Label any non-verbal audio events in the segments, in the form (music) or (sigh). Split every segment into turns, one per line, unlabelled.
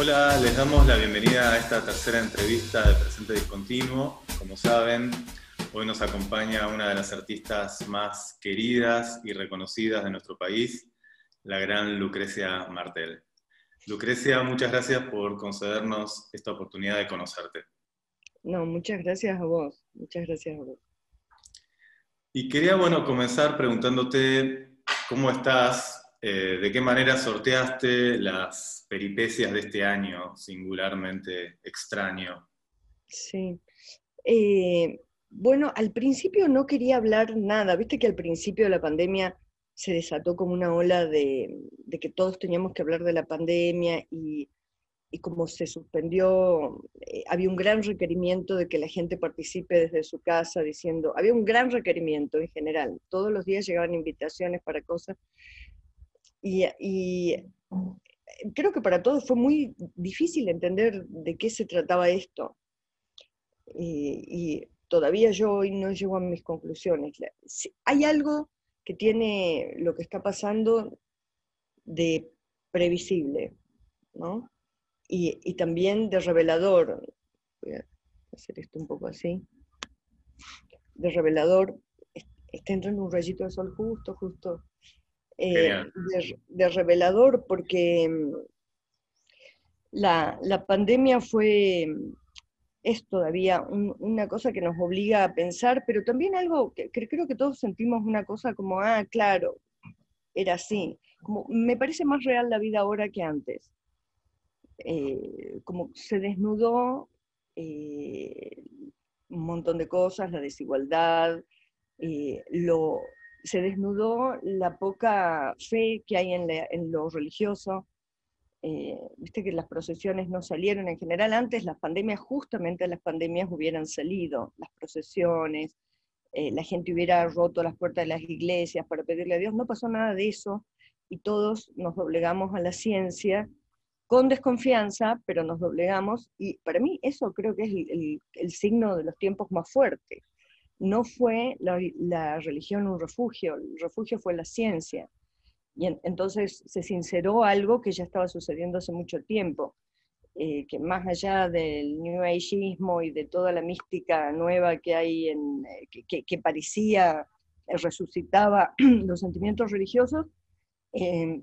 Hola, les damos la bienvenida a esta tercera entrevista de Presente Discontinuo. Como saben, hoy nos acompaña una de las artistas más queridas y reconocidas de nuestro país, la gran Lucrecia Martel. Lucrecia, muchas gracias por concedernos esta oportunidad de conocerte.
No, muchas gracias a vos, muchas gracias a vos.
Y quería, bueno, comenzar preguntándote cómo estás, eh, de qué manera sorteaste las peripecias de este año singularmente extraño.
Sí. Eh, bueno, al principio no quería hablar nada, viste que al principio de la pandemia se desató como una ola de, que todos teníamos que hablar de la pandemia y, como se suspendió, eh, había un gran requerimiento de que la gente participe desde su casa diciendo, había un gran requerimiento en general, todos los días llegaban invitaciones para cosas y, creo que para todos fue muy difícil entender de qué se trataba esto. Y, todavía yo hoy no llego a mis conclusiones. Hay algo que tiene lo que está pasando de previsible, ¿no? Y, también de revelador. Voy a hacer esto un poco así. De revelador. Está entrando un rayito de sol justo, justo eh, de, revelador porque mm, la, pandemia fue, mm, es todavía una cosa que nos obliga a pensar, pero también algo que, creo que todos sentimos una cosa como, ah, claro, era así. Como, me parece más real la vida ahora que antes. Eh, como se desnudó eh, un montón de cosas, la desigualdad, lo, se desnudó la poca fe que hay en, lo religioso. Eh, viste que las procesiones no salieron en general. Antes las pandemias, justamente las pandemias hubieran salido, las procesiones, eh, la gente hubiera roto las puertas de las iglesias para pedirle a Dios. No pasó nada de eso y todos nos doblegamos a la ciencia con desconfianza, pero nos doblegamos. Y para mí eso creo que es el signo de los tiempos más fuertes no fue la, religión un refugio, el refugio fue la ciencia. Y entonces se sinceró algo que ya estaba sucediendo hace mucho tiempo, eh, que más allá del New Ageismo y de toda la mística nueva que hay, en, eh, que, parecía eh, resucitaba (clears throat) los sentimientos religiosos,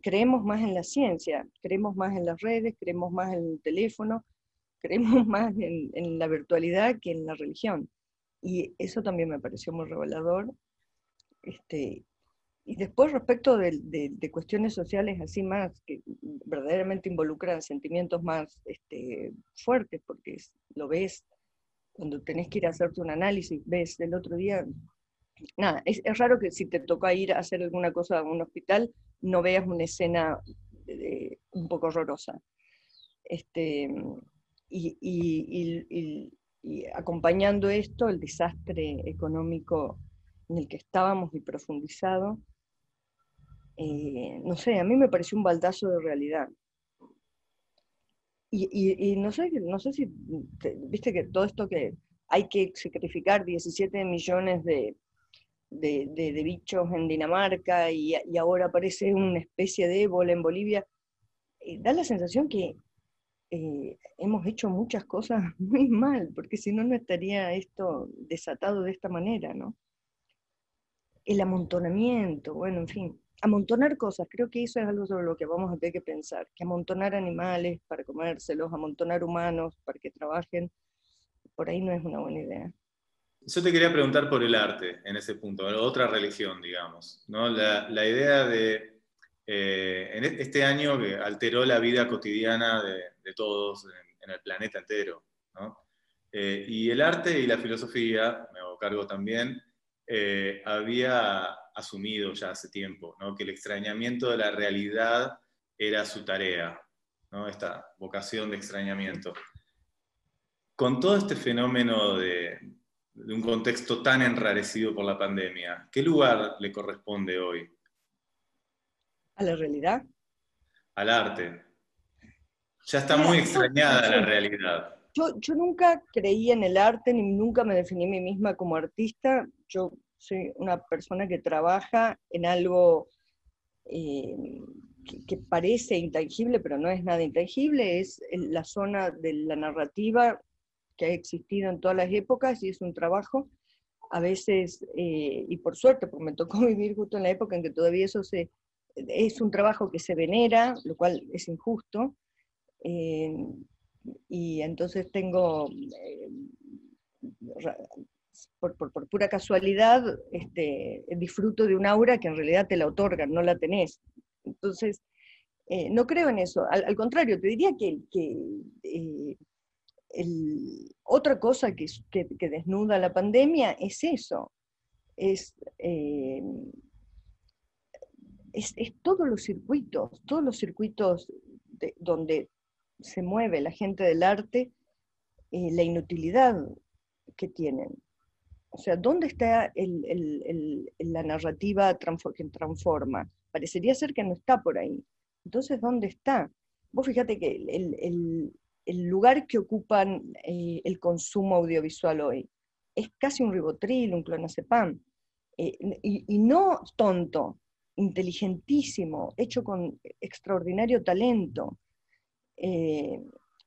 creemos más en la ciencia, creemos más en las redes, creemos más en el teléfono, (laughs) creemos más en la virtualidad que en la religión. Y eso también me pareció muy revelador. Este, y después respecto de, de, cuestiones sociales así más, que verdaderamente involucran sentimientos más este, fuertes, porque lo ves cuando tenés que ir a hacerte un análisis, ves el otro día, nada, es, es raro que si te toca ir a hacer alguna cosa a un hospital, no veas una escena un poco horrorosa. Este, y, y acompañando esto, el desastre económico en el que estábamos y profundizado, eh, no sé, a mí me pareció un baldazo de realidad. Y, no, sé, no sé si, viste que todo esto que hay que sacrificar 17 millones de, de, bichos en Dinamarca y, ahora aparece una especie de ébola en Bolivia, eh, da la sensación que eh, hemos hecho muchas cosas (laughs) muy mal, porque si no, no estaría esto desatado de esta manera, ¿no? El amontonamiento, bueno, en fin, amontonar cosas, creo que eso es algo sobre lo que vamos a tener que pensar, que amontonar animales para comérselos, amontonar humanos para que trabajen, por ahí no es una buena idea.
Yo te quería preguntar por el arte en ese punto, otra religión, digamos, ¿no? La, la idea de eh, en e-, este año que alteró la vida cotidiana de, todos en, el planeta entero. Eh, y el arte y la filosofía, me hago cargo también, eh, había asumido ya hace tiempo que el extrañamiento de la realidad era su tarea, esta vocación de extrañamiento. Con todo este fenómeno de un contexto tan enrarecido por la pandemia, ¿qué lugar le corresponde hoy
¿A la realidad?
Al arte. Ya está muy extrañada la realidad.
Yo, yo nunca creí en el arte, ni nunca me definí a mí misma como artista. Yo soy una persona que trabaja en algo eh, que, parece intangible, pero no es nada intangible, es la zona de la narrativa que ha existido en todas las épocas y es un trabajo, a veces, eh, y por suerte, porque me tocó (laughs) vivir justo en la época en que todavía eso se, es un trabajo que se venera, lo cual es injusto, eh, y entonces tengo, eh, por, por, pura casualidad, este, disfruto de un aura que en realidad te la otorgan, no la tenés. Entonces, eh, no creo en eso. Al, contrario, te diría que, que otra cosa que, que, desnuda la pandemia es eso. Es, es, todos los circuitos, todos los circuitos donde se mueve la gente del arte, eh, la inutilidad que tienen. O sea, ¿dónde está la narrativa que transforma? Parecería ser que no está por ahí. Entonces, ¿dónde está? Vos fíjate que el, lugar que ocupan eh, el consumo audiovisual hoy es casi un ribotril, un clonazepam. Eh, y, no tonto, inteligentísimo, hecho con extraordinario talento. Eh,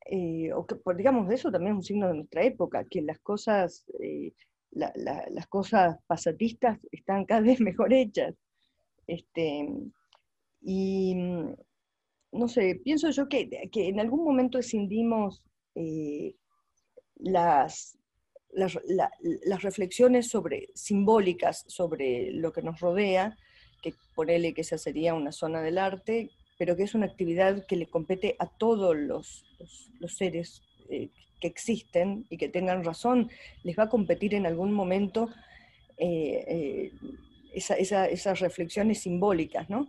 eh, o que, digamos, eso también es un signo de nuestra época, que las cosas, eh, las cosas pasatistas están cada vez (laughs) mejor hechas. Este, y no sé, pienso yo que, que en algún momento escindimos las, las, las, reflexiones sobre, simbólicas sobre lo que nos rodea, que ponele que esa sería una zona del arte, pero que es una actividad que le compete a todos los, los, seres eh, que existen y que tengan razón, les va a competir en algún momento eh, eh, esas reflexiones simbólicas, ¿no?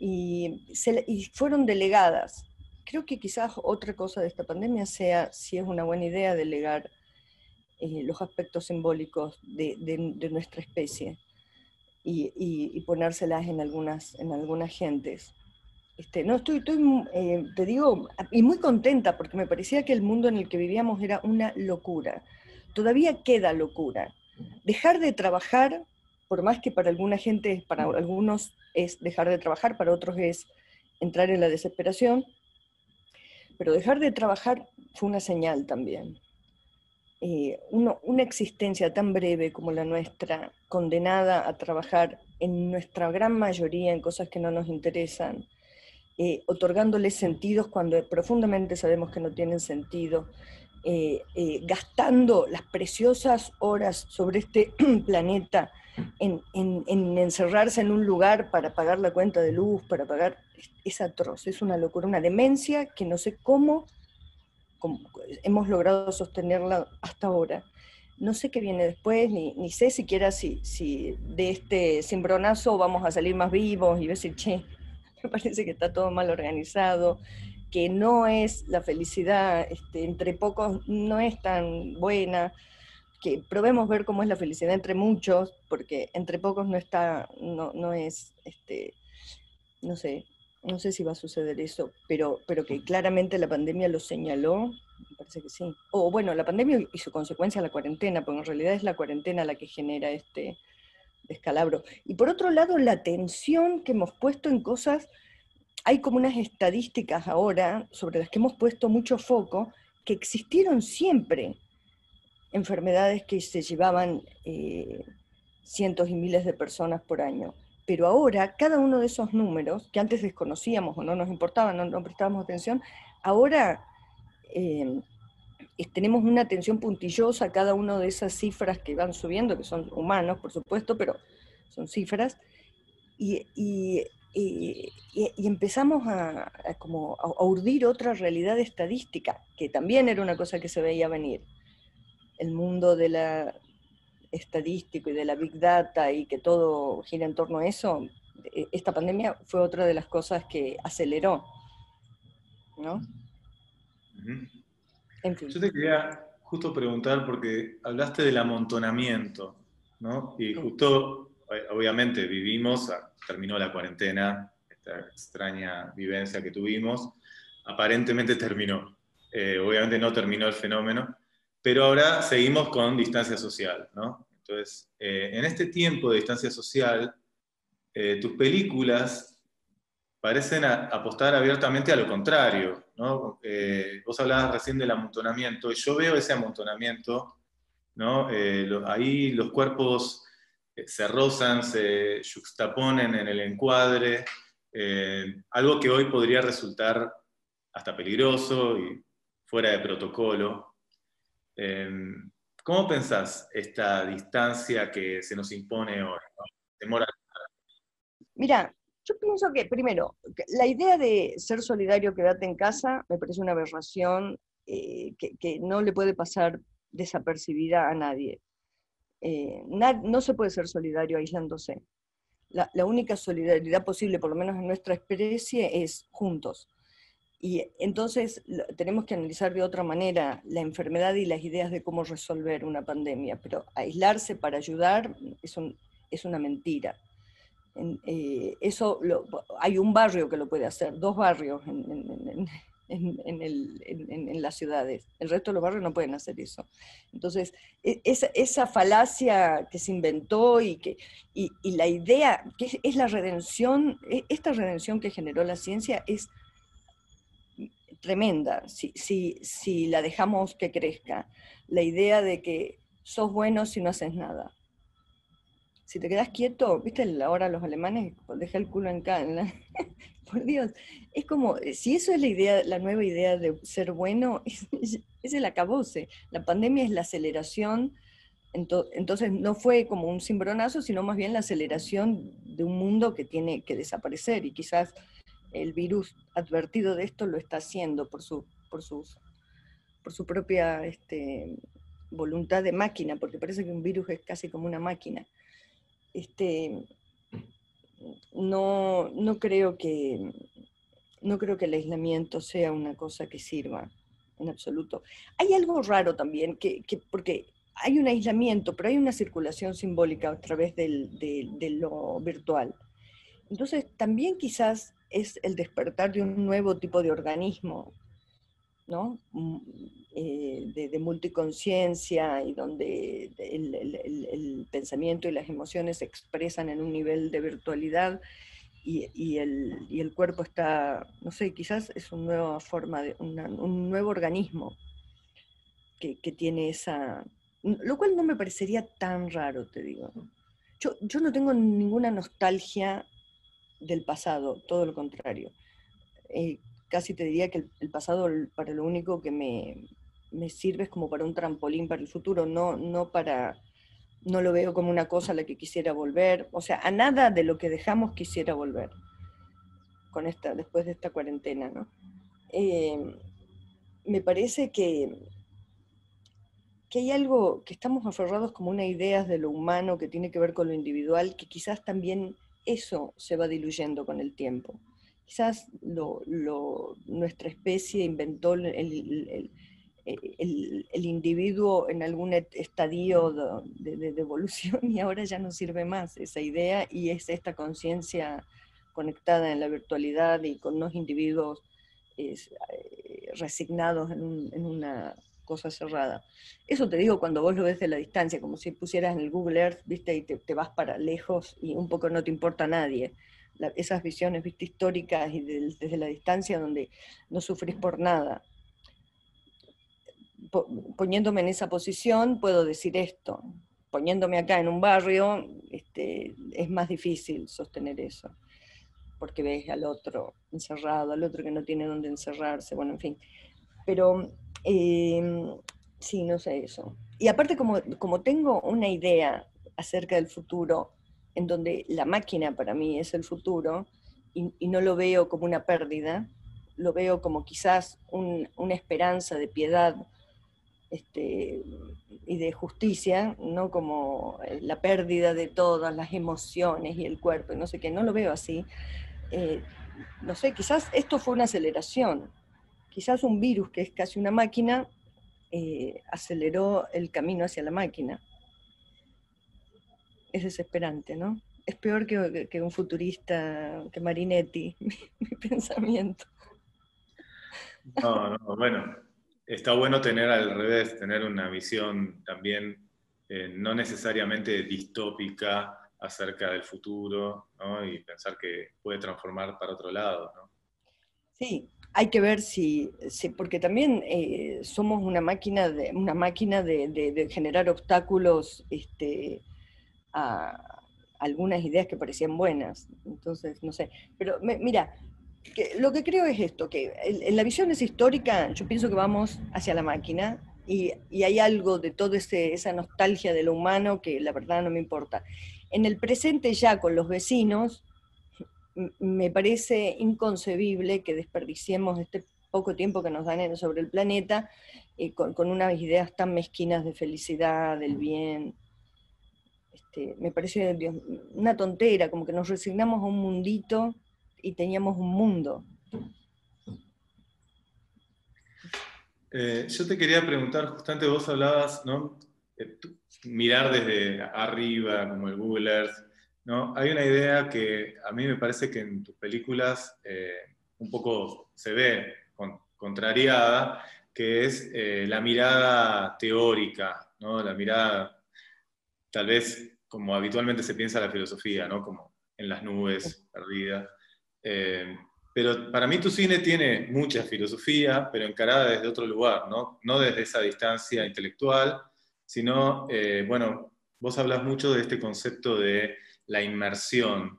Y, y, fueron delegadas. Creo que quizás otra cosa de esta pandemia sea si es una buena idea delegar los aspectos simbólicos de, de, nuestra especie y, y, ponérselas en algunas, en algunas gentes. Este, no, estoy, eh, te digo, y muy contenta porque me parecía que el mundo en el que vivíamos era una locura. Todavía queda locura. Dejar de trabajar, por más que para alguna gente, para algunos es dejar de trabajar, para otros es entrar en la desesperación, pero dejar de trabajar fue una señal también. Eh, una existencia tan breve como la nuestra, condenada a trabajar en nuestra gran mayoría en cosas que no nos interesan, eh, otorgándoles sentidos cuando profundamente sabemos que no tienen sentido, eh, eh, gastando las preciosas horas sobre este (clears throat) planeta en, encerrarse en un lugar para pagar la cuenta de luz, para pagar, es, atroz, es una locura, una demencia que no sé cómo, hemos logrado sostenerla hasta ahora. No sé qué viene después, ni, sé siquiera si, si de este cimbronazo vamos a salir más vivos y decir, che, (laughs) me parece que está todo mal organizado, que no es la felicidad este, entre pocos, no es tan buena, que probemos ver cómo es la felicidad entre muchos, porque entre pocos no está, no, no es, este, no sé, no sé si va a suceder eso, pero, pero que claramente la pandemia lo señaló, me parece que sí. O bueno, la pandemia y su consecuencia la cuarentena, porque en realidad es la cuarentena la que genera este, descalabro. Y por otro lado, la atención que hemos puesto en cosas, hay como unas estadísticas ahora sobre las que hemos puesto mucho foco, que existieron siempre enfermedades que se llevaban eh, cientos y miles de personas por año. Pero ahora, cada uno de esos números, que antes desconocíamos o no nos importaban, no, prestábamos atención, ahora eh, tenemos una atención puntillosa a cada una de esas cifras que van subiendo, que son humanos, por supuesto, pero son cifras, y, empezamos a, como a, urdir otra realidad estadística, que también era una cosa que se veía venir. El mundo de la estadístico y de la big data y que todo gira en torno a eso, e, esta pandemia fue otra de las cosas que aceleró, ¿no?
Yo te quería justo preguntar, porque hablaste del amontonamiento, ¿no? Y justo, obviamente, vivimos, terminó la cuarentena, esta extraña vivencia que tuvimos, aparentemente terminó. Eh, obviamente no terminó el fenómeno, pero ahora seguimos con distancia social, ¿no? Entonces, eh, en este tiempo de distancia social, eh, tus películas parecen apostar abiertamente a lo contrario. ¿no? Eh, vos hablabas recién del amontonamiento, y yo veo ese amontonamiento, ¿no? Eh, ahí los cuerpos se rozan, se juxtaponen en el encuadre, algo que hoy podría resultar hasta peligroso y fuera de protocolo. ¿Cómo pensás esta distancia que se nos impone hoy?
Mira, yo pienso que, primero, la idea de ser solidario, quedarte en casa, me parece una aberración eh, que, no le puede pasar desapercibida a nadie. Eh, no se puede ser solidario aislándose. La, la, única solidaridad posible, por lo menos en nuestra especie, es juntos. Y entonces tenemos que analizar de otra manera la enfermedad y las ideas de cómo resolver una pandemia, pero aislarse para ayudar es, es una mentira. Eh, eso hay un barrio que lo puede hacer, dos barrios en, las ciudades. El resto de los barrios no pueden hacer eso. Entonces, e, esa, falacia que se inventó y, que, y, la idea, que es la redención, e, esta redención que generó la ciencia es tremenda si, si, si la dejamos que crezca. La idea de que sos bueno si no haces nada. Si te quedas quieto, viste ahora los alemanes, deja el culo en casa. (laughs) Por Dios, es como, si eso es la idea, la nueva idea de ser bueno, (laughs) es el acabose. La pandemia es la aceleración, entonces no fue como un cimbronazo, sino más bien la aceleración de un mundo que tiene que desaparecer y quizás el virus advertido de esto lo está haciendo por su, por sus, por su propia este, voluntad de máquina, porque parece que un virus es casi como una máquina. Este, no, no, creo que, no creo que el aislamiento sea una cosa que sirva en absoluto. Hay algo raro también, que, porque hay un aislamiento, pero hay una circulación simbólica a través del, de lo virtual. Entonces, también quizás es el despertar de un nuevo tipo de organismo, ¿no? Mm, eh, de, multiconciencia y donde el, pensamiento y las emociones se expresan en un nivel de virtualidad y, el, cuerpo está, no sé, quizás es una nueva forma, de un nuevo organismo que, tiene esa... Lo cual no me parecería tan raro, te digo. Yo, yo no tengo ninguna nostalgia del pasado, todo lo contrario. Eh, casi te diría que el, pasado para lo único que me, sirve es como para un trampolín para el futuro, no, no para, no lo veo como una cosa a la que quisiera volver, o sea, a nada de lo que dejamos quisiera volver con esta, después de esta cuarentena, ¿no? Eh, me parece que, que hay algo, que estamos aferrados como una idea de lo humano que tiene que ver con lo individual, que quizás también eso se va diluyendo con el tiempo. Quizás nuestra especie inventó el, individuo en algún estadio de, evolución (laughs) y ahora ya no sirve más esa idea y es esta conciencia conectada en la virtualidad y con unos individuos eh, resignados en una cosa cerrada. Eso te digo cuando vos lo ves de la distancia, como si pusieras en el Google Earth, viste, y te, vas para lejos y un poco no te importa a nadie. esas visiones, viste, históricas y desde la distancia donde no sufrís por nada. poniéndome en esa posición, puedo decir esto. Poniéndome acá en un barrio, este, es más difícil sostener eso porque ves al otro encerrado, al otro que no tiene dónde encerrarse, bueno, en fin. Pero Em, sí, no sé eso. Y aparte, como, como tengo una idea acerca del futuro, en donde la máquina para mí es el futuro, y, no lo veo como una pérdida, lo veo como quizás una esperanza de piedad este, y de justicia, no como la pérdida de todas las emociones y el cuerpo, no sé qué, no lo veo así. Eh, no sé, quizás esto fue una aceleración, quizás un virus que es casi una máquina eh, aceleró el camino hacia la máquina. Es desesperante, ¿no? Es peor que, un futurista, que Marinetti, (laughs) mi, pensamiento.
No, no, bueno, está bueno tener al revés, tener una visión también eh, no necesariamente distópica acerca del futuro y pensar que puede transformar para otro lado.
Sí, hay que ver si, porque también eh, somos una máquina de, una máquina de, generar obstáculos este, a algunas ideas que parecían buenas. Entonces, no sé. Pero mira, lo que creo es esto, que en, la visión es histórica, yo pienso que vamos hacia la máquina y, hay algo de toda esa nostalgia de lo humano que la verdad no me importa. En el presente ya con los vecinos, me parece inconcebible que desperdiciemos este poco tiempo que nos dan sobre el planeta eh, con, unas ideas tan mezquinas de felicidad, del bien. Este, me parece una tontera, como que nos resignamos a un mundito y teníamos un mundo.
Eh, yo te quería preguntar, justamente vos hablabas, ¿no? mirar desde arriba, como el Google Earth, ¿no? Hay una idea que a mí me parece que en tus películas eh, un poco se ve contrariada, que es eh, la mirada teórica, ¿no? La mirada, tal vez como habitualmente se piensa la filosofía, ¿no? Como en las nubes, perdida. Eh, pero para mí tu cine tiene mucha filosofía, pero encarada desde otro lugar, ¿no? No desde esa distancia intelectual, sino, bueno, vos hablas mucho de este concepto de la inmersión,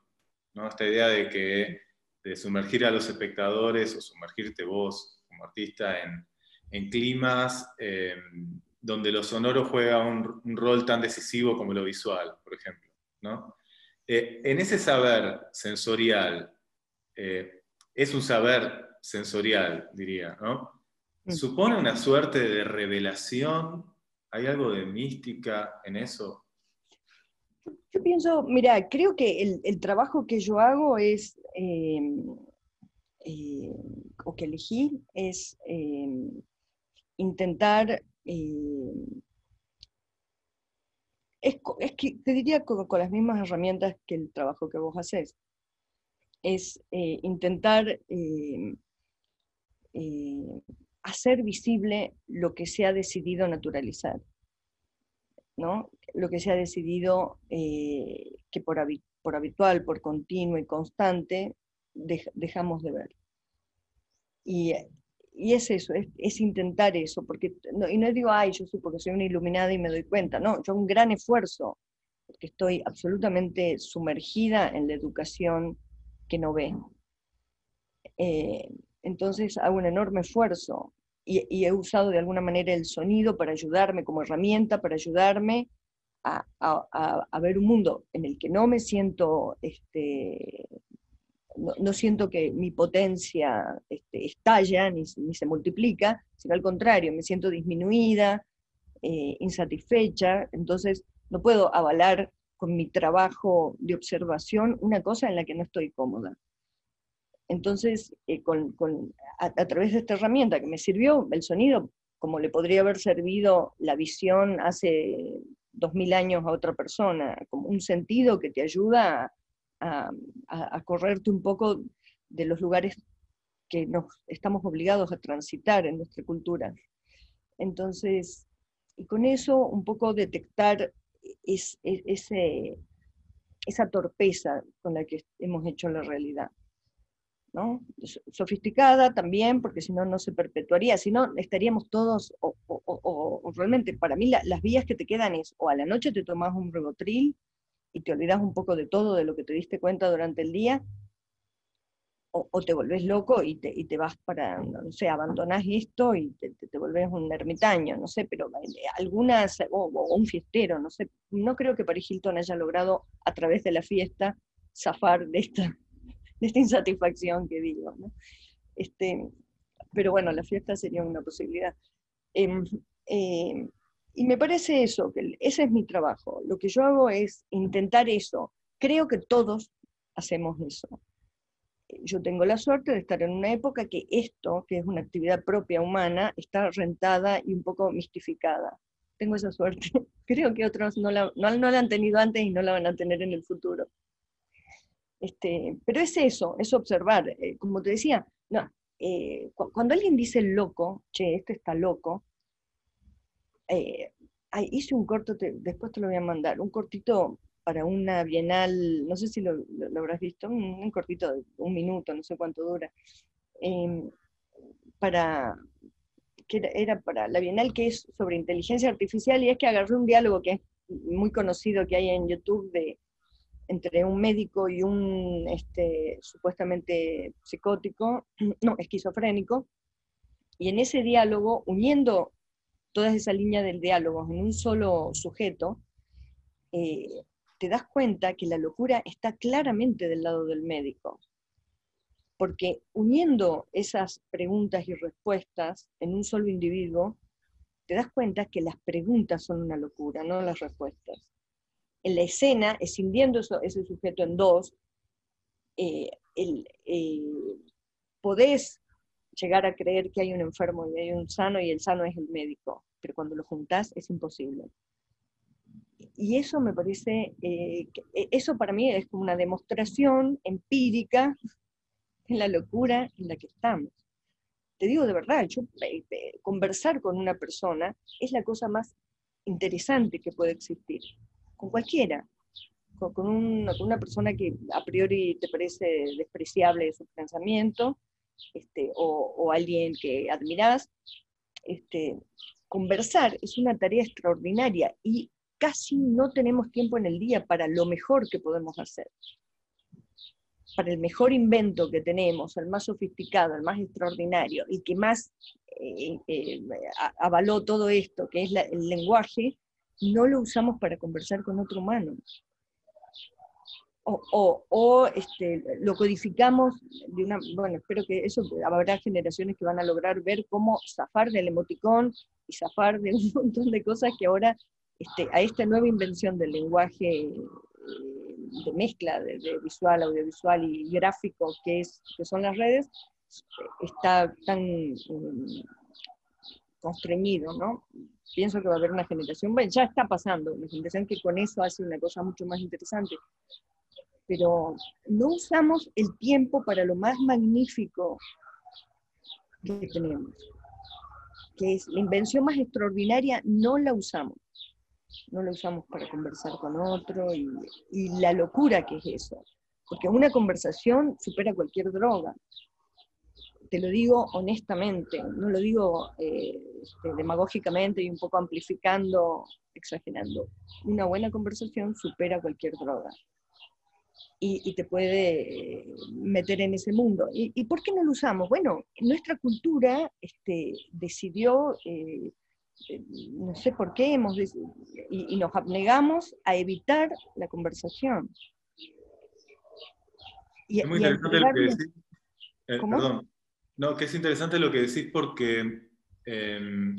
¿no? esta idea de que de sumergir a los espectadores o sumergirte vos como artista en, climas eh, donde lo sonoro juega un, rol tan decisivo como lo visual, por ejemplo. ¿no? Eh, en ese saber sensorial, eh, es un saber sensorial, diría, ¿no? Mm. ¿Supone una suerte de revelación? ¿Hay algo de mística en eso?
Yo pienso, mira, creo que el, trabajo que yo hago es, em, eh, o que elegí, es em, intentar, em, es, que te diría con, las mismas herramientas que el trabajo que vos haces, es eh, intentar eh, hacer visible lo que se ha decidido naturalizar. ¿No? lo que se ha decidido eh, que por, habitual, por continuo y constante, dejamos de ver. Y, es eso, es, intentar eso, porque, y no digo, ay, yo soy porque soy una iluminada y me doy cuenta, no, yo un gran esfuerzo, porque estoy absolutamente sumergida en la educación que no ve. Eh, entonces hago un enorme esfuerzo y, he usado de alguna manera el sonido para ayudarme como herramienta, para ayudarme a, ver un mundo en el que no me siento, este, no, siento que mi potencia este, estalla ni, se multiplica, sino al contrario, me siento disminuida, eh, insatisfecha, entonces no puedo avalar con mi trabajo de observación una cosa en la que no estoy cómoda. Entonces, eh, a, través de esta herramienta que me sirvió, el sonido, como le podría haber servido la visión hace dos mil años a otra persona, como un sentido que te ayuda a, correrte un poco de los lugares que nos estamos obligados a transitar en nuestra cultura. Entonces, y con eso un poco detectar ese, esa torpeza con la que hemos hecho la realidad. Sofisticada también, porque si no, no se perpetuaría, si no, estaríamos todos, o, realmente para mí las vías que te quedan es, o a la noche te tomas un rebotril y te olvidas un poco de todo, de lo que te diste cuenta durante el día, o, te volvés loco y te, y te, vas para, no sé, abandonás esto y te, te, volvés un ermitaño, no sé, pero eh, algunas, o, un fiestero, no sé, no creo que Paris Hilton haya logrado a través de la fiesta zafar de esta de esta insatisfacción que digo. Este, pero bueno, la fiesta sería una posibilidad. Em, em, y me parece eso, que ese es mi trabajo. Lo que yo hago es intentar eso. Creo que todos hacemos eso. Yo tengo la suerte de estar en una época que esto, que es una actividad propia humana, está rentada y un poco mistificada. Tengo esa suerte. (laughs) Creo que otros no la, no la han tenido antes y no la van a tener en el futuro. Este, pero es eso, es observar. Eh, como te decía, eh, cuando alguien dice loco, che, este está loco, eh, hice un corto, después te lo voy a mandar, un cortito para una bienal, no sé si lo, habrás visto, un, cortito de un minuto, no sé cuánto dura, em, para, que era, para la bienal que es sobre inteligencia artificial y es que agarré un diálogo que es muy conocido que hay en YouTube de, entre un médico y un este, supuestamente psicótico, (clears throat) no, esquizofrénico, y en ese diálogo, uniendo todas esa línea del diálogo en un solo sujeto, eh, te das cuenta que la locura está claramente del lado del médico. Porque uniendo esas preguntas y respuestas en un solo individuo, te das cuenta que las preguntas son una locura, no las respuestas. En la escena, escindiendo ese sujeto en dos, eh, eh, podés llegar a creer que hay un enfermo y hay un sano y el sano es el médico, pero cuando lo juntás es imposible. Y eso me parece, eh, e, eso para mí es como una demostración empírica de la locura en la que estamos. Te digo de verdad, yo, eh, eh, conversar con una persona es la cosa más interesante que puede existir, con cualquiera, con, una persona que a priori te parece despreciable de su pensamiento, este, o, alguien que admirás, este, conversar es una tarea extraordinaria y casi no tenemos tiempo en el día para lo mejor que podemos hacer. Para el mejor invento que tenemos, el más sofisticado, el más extraordinario y que más eh, eh, avaló todo esto, que es el lenguaje, no lo usamos para conversar con otro humano o, este, lo codificamos de una, bueno, espero que eso, habrá generaciones que van a lograr ver cómo zafar del emoticón y zafar de un (laughs) montón de cosas que ahora este, a esta nueva invención del lenguaje eh, de mezcla de, visual, audiovisual y gráfico que, es, que son las redes, está tan um, constreñido, ¿no? Pienso que va a haber una generación, bueno, ya está pasando, una generación que con eso hace una cosa mucho más interesante, pero no usamos el tiempo para lo más magnífico que tenemos, que es la invención más extraordinaria, no la usamos. No la usamos para conversar con otro y, la locura que es eso. Porque una conversación supera cualquier droga. Te lo digo honestamente, no lo digo eh, este, demagógicamente y un poco amplificando, exagerando. Una buena conversación supera cualquier droga y, te puede meter en ese mundo. ¿Y, por qué no lo usamos? Bueno, nuestra cultura este, decidió, eh, no sé por qué, hemos y, nos abnegamos a evitar la conversación.
es muy interesante lo que decís. Eh, perdón. No, que es interesante lo que decís porque em,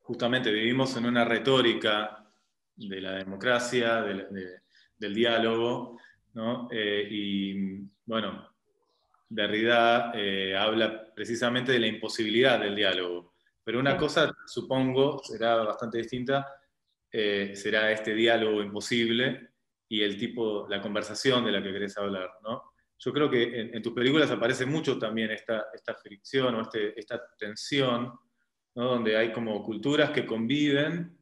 justamente vivimos en una retórica de la democracia, del diálogo, eh, y bueno, Derrida eh, habla precisamente de la imposibilidad del diálogo. Pero una cosa, supongo, será bastante distinta, eh, será este diálogo imposible y el tipo, la conversación de la que querés hablar, ¿no? Yo creo que en, tus películas aparece mucho también esta, esta fricción o este, esta tensión, ¿no? donde hay como culturas que conviven,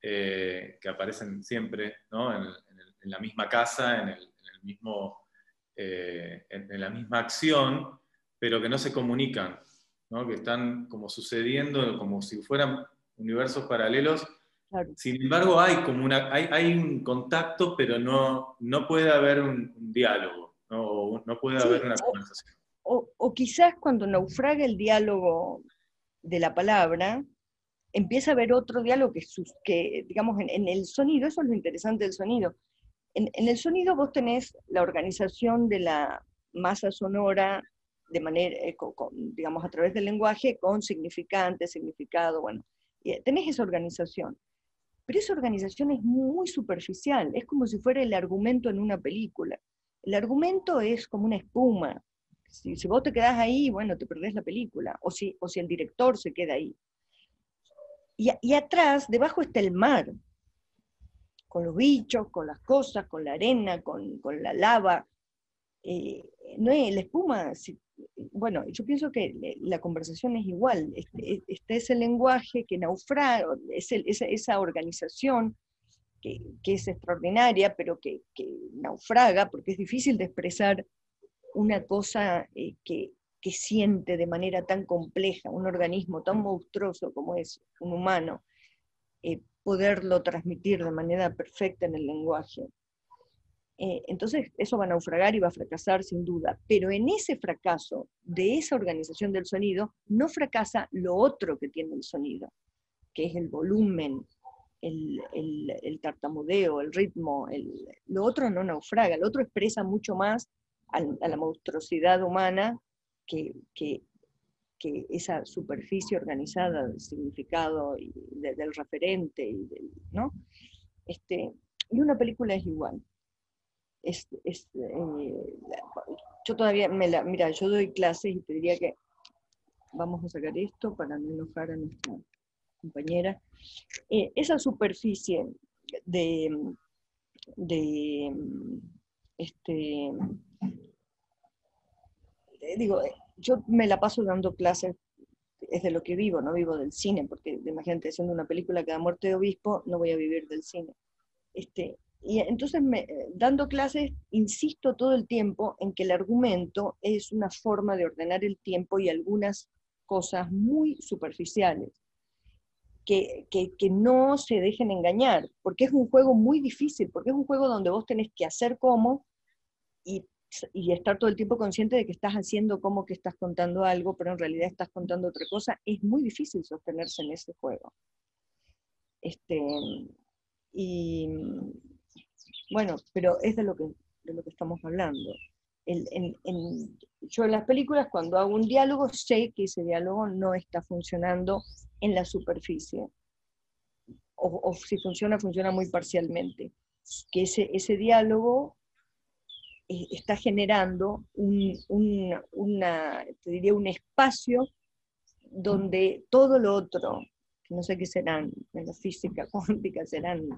que aparecen siempre ¿no? en, en, la misma casa, en el, mismo, eh, en, la misma acción, pero que no se comunican, que están como sucediendo como si fueran universos paralelos. Sin embargo, hay, como una, hay, hay, un contacto, pero no, no puede haber un, diálogo, no, no puede haber una conversación.
O, quizás cuando naufraga el diálogo de la palabra, empieza a haber otro diálogo que, que digamos, en, en, el sonido, eso es lo interesante del sonido, en, el sonido vos tenés la organización de la masa sonora de manera, eh, digamos, a través del lenguaje con significante, significado, bueno, eh, tenés esa organización. Pero esa organización es muy superficial, es como si fuera el argumento en una película. El argumento es como una espuma. Si, vos te quedás ahí, bueno, te perdés la película, o si, o si el director se queda ahí. Y, atrás, debajo está el mar, con los bichos, con las cosas, con la arena, con, la lava. Eh, no es la espuma, bueno, yo pienso que la conversación es igual, este, este es el lenguaje que naufraga, es esa, organización que, es extraordinaria, pero que, naufraga, porque es difícil de expresar una cosa eh, que, siente de manera tan compleja, un organismo tan monstruoso como es un humano, eh, poderlo transmitir de manera perfecta en el lenguaje. Eh, entonces eso va a naufragar y va a fracasar sin duda, pero en ese fracaso de esa organización del sonido no fracasa lo otro que tiene el sonido, que es el volumen, el, tartamudeo, el ritmo, lo otro no naufraga, lo otro expresa mucho más a, la monstruosidad humana que, esa superficie organizada del significado del referente, y, ¿no? Este, y una película es igual. Es, eh, yo todavía, mira, yo doy clases y te diría que vamos a sacar esto para no enojar a nuestra compañera. Eh, esa superficie de, de este, digo, yo me la paso dando clases, es de lo que vivo, no vivo del cine, porque imagínate, haciendo una película que da muerte de obispo, no voy a vivir del cine. Este, y entonces, me, dando clases, insisto todo el tiempo en que el argumento es una forma de ordenar el tiempo y algunas cosas muy superficiales que, no se dejen engañar, porque es un juego muy difícil, porque es un juego donde vos tenés que hacer como y, estar todo el tiempo consciente de que estás haciendo como que estás contando algo, pero en realidad estás contando otra cosa. Es muy difícil sostenerse en ese juego. Este, y bueno, pero es de lo que, de lo que estamos hablando. yo en las películas, cuando hago un diálogo, sé que ese diálogo no está funcionando en la superficie. O, si funciona, funciona muy parcialmente. Que ese, ese diálogo eh, está generando un, una, te diría, un espacio donde todo lo otro, no sé qué serán, en la física (laughs) cuántica serán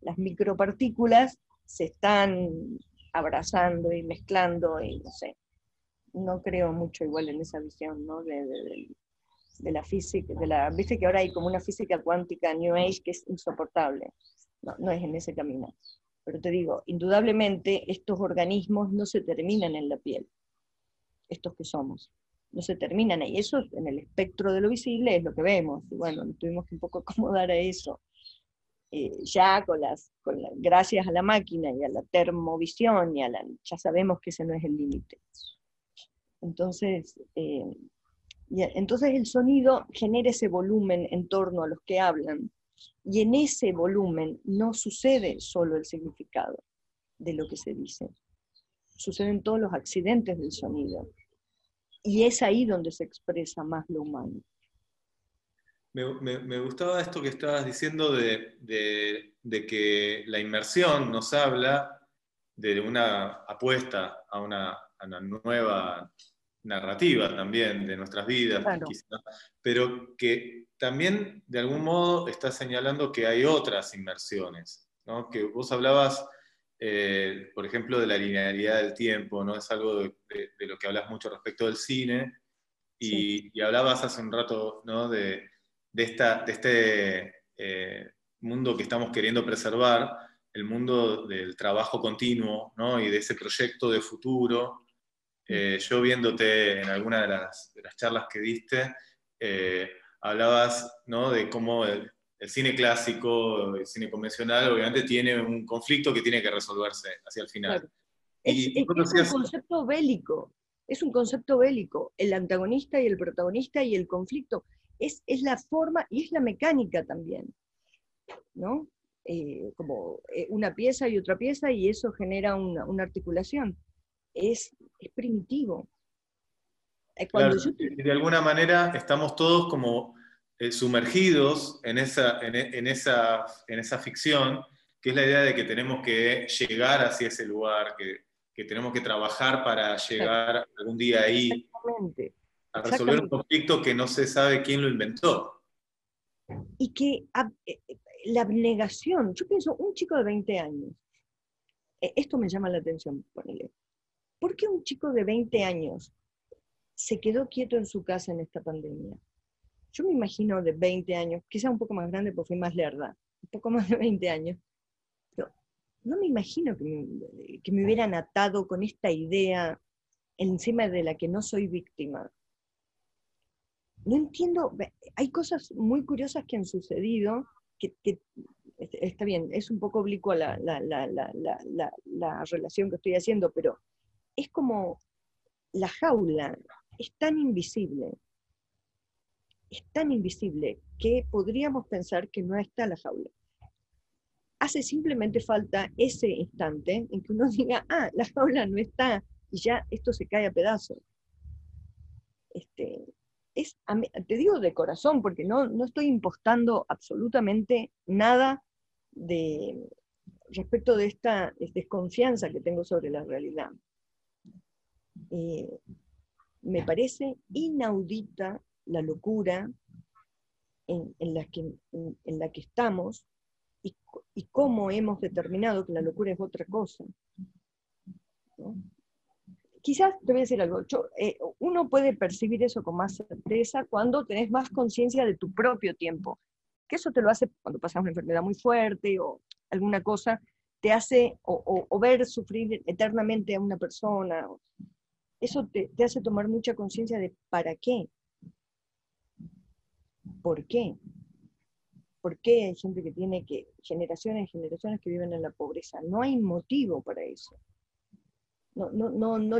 las micropartículas, se están abrazando y mezclando y no sé. No creo mucho igual en esa visión, ¿no? De, de la física, de la, viste que ahora hay como una física cuántica New Age que es insoportable. No, no es en ese camino. Pero te digo, indudablemente estos organismos no se terminan en la piel, estos que somos, no se terminan ahí. Eso en el espectro de lo visible es lo que vemos. Y bueno, tuvimos que un poco (laughs) acomodar a eso. Eh, ya con las, con gracias a la máquina y a la termovisión, y a la, ya sabemos que ese no es el límite. Entonces, eh, entonces el sonido genera ese volumen en torno a los que hablan. Y en ese volumen no sucede solo el significado de lo que se dice, suceden todos los accidentes del sonido. Y es ahí donde se expresa más lo humano.
Me, gustaba esto que estabas diciendo de, que la inmersión nos habla de una apuesta a una, a una nueva narrativa también de nuestras vidas, pero que también de algún modo está señalando que hay otras inmersiones, ¿no? que vos hablabas, eh, por ejemplo, de la linealidad del tiempo, ¿no? es algo de, lo que hablas mucho respecto del cine, y, hablabas hace un rato ¿no? de, esta, de este eh, mundo que estamos queriendo preservar, el mundo del trabajo continuo ¿no? y de ese proyecto de futuro eh, yo viéndote en alguna de las, charlas que diste, eh, hablabas de cómo el, cine clásico, el cine convencional, obviamente tiene un conflicto que tiene que resolverse hacia el final.
Es, un concepto bélico, es un concepto bélico, el antagonista y el protagonista y el conflicto. Es, la forma y es la mecánica también, ¿no? Eh, como una pieza y otra pieza y eso genera una articulación es, primitivo.
Eh, de alguna manera estamos todos como eh, sumergidos en esa, en, esa, en esa ficción, que es la idea de que tenemos que llegar hacia ese lugar, que, tenemos que trabajar para llegar algún día ahí a resolver un conflicto que no se sabe quién lo inventó.
Y que eh, la abnegación, yo pienso, un chico de 20 años, esto me llama la atención, ponele, ¿Por qué un chico de 20 años se quedó quieto en su casa en esta pandemia? Yo me imagino de 20 años, quizá un poco más grande porque fui más lerda, un poco más de 20 años, no me imagino que me, que me hubieran atado con esta idea encima de la que no soy víctima. No entiendo, hay cosas muy curiosas que han sucedido, que, está bien, es un poco oblicua la, relación que estoy haciendo, pero es como la jaula, es tan invisible, es tan invisible que podríamos pensar que no está la jaula. Hace simplemente falta ese instante en que uno (laughs) diga, ah, la jaula no está, y ya esto se cae a pedazos. Este, es, te digo de corazón, porque no, no estoy impostando absolutamente nada de, respecto de esta desconfianza que tengo sobre la realidad. Eh, me parece inaudita la locura en, la, que, en, la que estamos y, y, cómo hemos determinado que la locura es otra cosa quizás te voy a decir algo, eh, uno puede percibir eso con más certeza cuando tenés más conciencia de tu propio tiempo, que eso te lo hace cuando pasas una enfermedad muy fuerte o alguna cosa, te hace, o, ver sufrir eternamente a una persona, eso te, hace tomar mucha conciencia de para qué, por qué, por qué hay gente que tiene que, generaciones y generaciones que viven en la pobreza, no hay motivo para eso no, no, no, no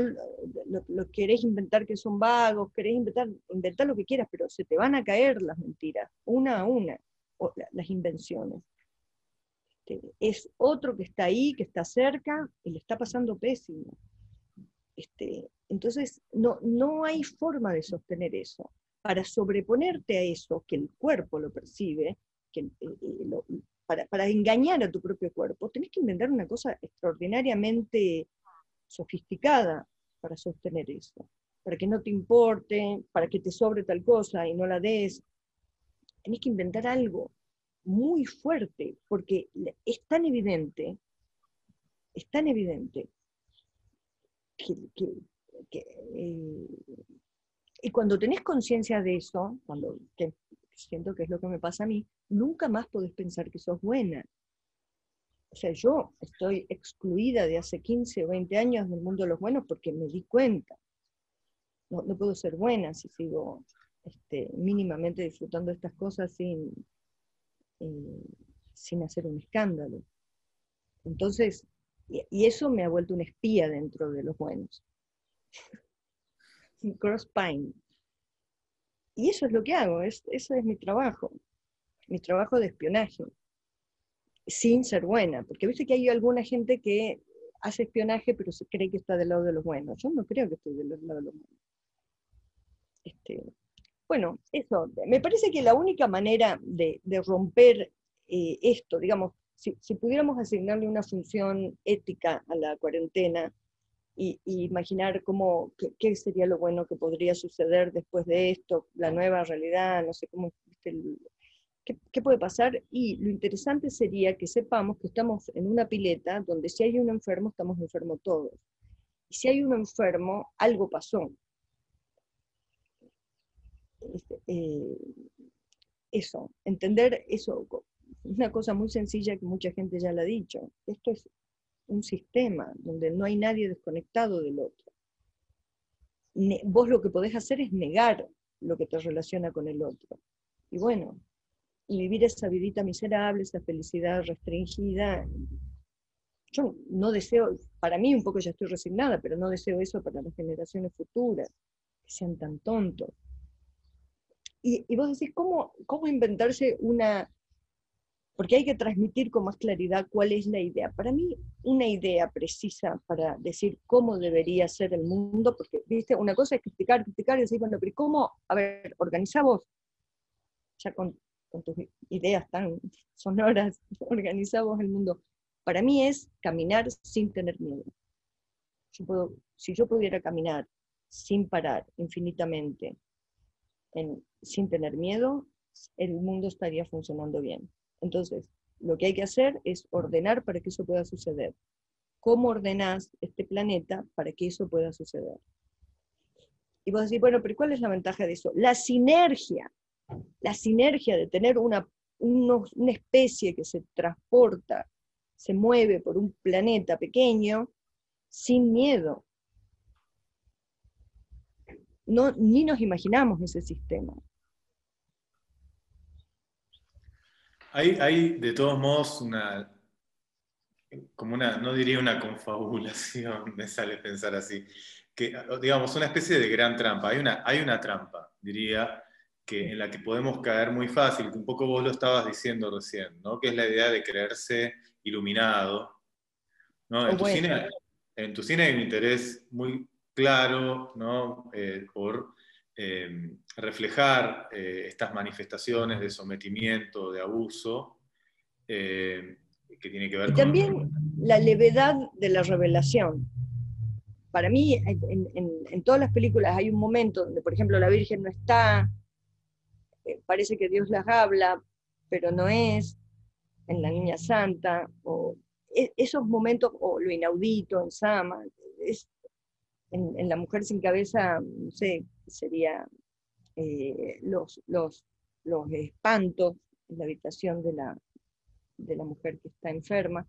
lo, querés inventar que son vagos, querés inventar, inventar lo que quieras, pero se te van a caer las mentiras, una a una, las invenciones. Este, es otro que está ahí, que está cerca, y le está pasando pésimo. Este, entonces, no, no hay forma de sostener eso. Para sobreponerte a eso, que el cuerpo lo percibe, que, eh, eh, para, para engañar a tu propio cuerpo, tenés que inventar una cosa extraordinariamente sofisticada para sostener eso, para que no te importe, para que te sobre tal cosa y no la des. Tenés que inventar algo muy fuerte, porque es tan evidente, es tan evidente que, eh, y cuando tenés conciencia de eso, cuando siento que es lo que me pasa a mí, nunca más podés pensar que sos buena, o sea, yo estoy excluida de hace 15 o 20 años del mundo de los buenos porque me di cuenta. No, puedo ser buena si sigo este, mínimamente disfrutando estas cosas sin, eh, sin hacer un escándalo. Entonces, y, eso me ha vuelto una espía dentro de los buenos. un cross-pine. Y eso es lo que hago, es, eso es mi trabajo, mi trabajo de espionaje sin ser buena, porque viste que hay alguna gente que hace espionaje pero se cree que está del lado de los buenos. Yo no creo que estoy del lado de los buenos. Este, bueno, eso, me parece que la única manera de, romper eh, esto, digamos, si, pudiéramos asignarle una función ética a la cuarentena y, imaginar cómo, qué, sería lo bueno que podría suceder después de esto, la nueva realidad, no sé cómo, ¿Qué, puede pasar? Y lo interesante sería que sepamos que estamos en una pileta donde si hay un enfermo, estamos enfermos todos. Y si hay un enfermo, algo pasó. Este, eh, eso, entender eso, una cosa muy sencilla que mucha gente ya lo ha dicho. Esto es un sistema donde no hay nadie desconectado del otro. vos lo que podés hacer es negar lo que te relaciona con el otro. Y bueno, vivir esa vidita miserable, esa felicidad restringida. Yo no deseo, para mí un poco ya estoy resignada, pero no deseo eso para las generaciones futuras, que sean tan tontos. Y, y vos decís, ¿cómo, ¿cómo inventarse una... Porque hay que transmitir con más claridad cuál es la idea. Para mí, una idea precisa para decir cómo debería ser el mundo, porque, viste, una cosa es criticar, criticar y decir, bueno, pero ¿cómo? A ver, organiza vos, ya con con tus ideas tan sonoras, (laughs) organizamos el mundo. Para mí es caminar sin tener miedo. puedo, si yo pudiera caminar sin parar infinitamente, sin tener miedo, el mundo estaría funcionando bien. Entonces, lo que hay que hacer es ordenar para que eso pueda suceder. ¿Cómo ordenás este planeta para que eso pueda suceder? Y vos decís, bueno, pero ¿cuál es la ventaja de eso? La sinergia la sinergia de tener una, una especie que se transporta se mueve por un planeta pequeño sin miedo. No, ni nos imaginamos ese sistema.
Hay, de todos modos una, como una, no diría una confabulación, (laughs) me sale pensar así, que digamos una especie de gran trampa. Hay una, hay una trampa, diría, que, en la que podemos caer muy fácil, que un poco vos lo estabas diciendo recién, ¿no? que es la idea de creerse iluminado. ¿no? En, tu cine, en, tu cine, hay un interés muy claro ¿no? Eh, por eh, reflejar eh, estas manifestaciones de sometimiento, de abuso, que tiene que ver
y También la levedad de la revelación. Para mí, en, en todas las películas hay un momento donde, por ejemplo, la Virgen no está, parece que Dios las habla, pero no es, en la Niña Santa, o e, esos momentos, o lo inaudito en Sama, es, en, La Mujer sin Cabeza, no sé, sería eh, los, los, los espantos en la habitación de la, de la mujer que está enferma.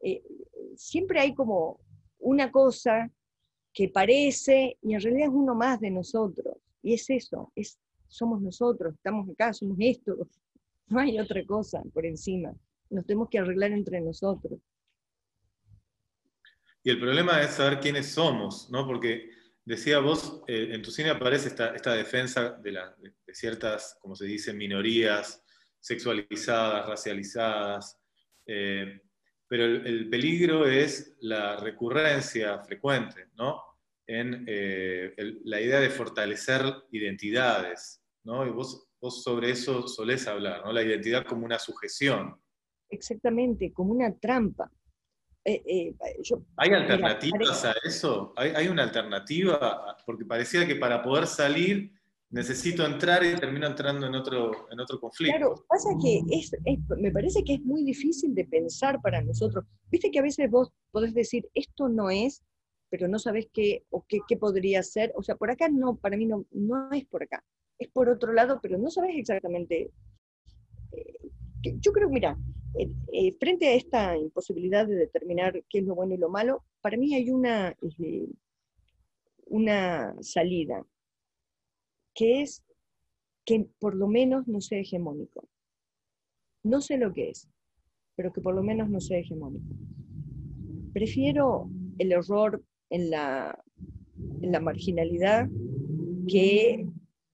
Eh, siempre hay como una cosa que parece y en realidad es uno más de nosotros. Y es eso, es somos nosotros, estamos acá, somos esto, (laughs) no hay otra cosa por encima, nos tenemos que arreglar entre nosotros.
Y el problema es saber quiénes somos, ¿no? Porque decía vos, eh, en tu cine aparece esta, esta defensa de, de, ciertas, como se dice, minorías sexualizadas, racializadas, eh, pero el, peligro es la recurrencia frecuente, ¿no? En eh, la idea de fortalecer identidades, ¿no? Y vos, vos sobre eso solés hablar, ¿no? La identidad como una sujeción.
Exactamente, como una trampa.
Eh, eh, ¿Hay alternativas a eso? ¿Hay, una alternativa? Porque parecía que para poder salir necesito entrar y termino entrando en otro, en otro conflicto.
Claro, pasa que es, me parece que es muy difícil de pensar para nosotros. Viste que a veces vos podés decir, esto no es, pero no sabes qué o qué, qué podría ser. O sea, por acá no, para mí no, no es por acá es por otro lado, pero no sabes exactamente. Eh, yo creo, mira, eh, eh, frente a esta imposibilidad de determinar qué es lo bueno y lo malo, para mí hay una, una salida, que es que por lo menos no sea hegemónico. No sé lo que es, pero que por lo menos no sea hegemónico. Prefiero el error en la, en la marginalidad que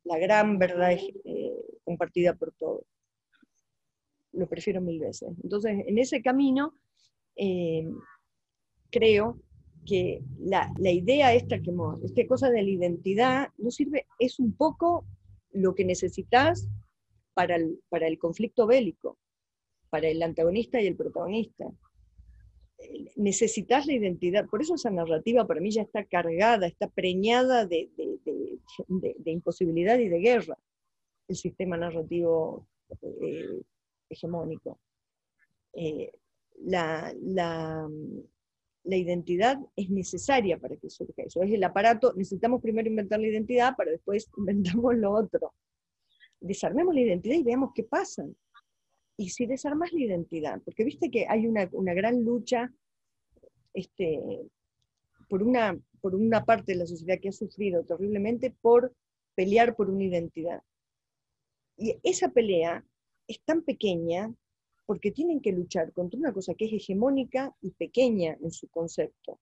la gran verdad eh, compartida por todos. Lo prefiero mil veces. Entonces, en ese camino, eh, creo que la, idea esta, que esta cosa de la identidad, no sirve, es un poco lo que necesitas para para el conflicto bélico, para el antagonista y el protagonista necesitas la identidad. Por eso esa narrativa para mí ya está cargada, está preñada de, imposibilidad y de guerra, el sistema narrativo eh, hegemónico. Eh, la, identidad es necesaria para que surja eso. Es el aparato, necesitamos primero inventar la identidad para después (laughs) inventamos lo otro. Desarmemos la identidad y veamos qué pasa y si desarmas la identidad, porque viste que hay una, gran lucha este, por, una, por una parte de la sociedad que ha sufrido terriblemente por pelear por una identidad. Y esa pelea es tan pequeña porque tienen que luchar contra una cosa que es hegemónica y pequeña en su concepto.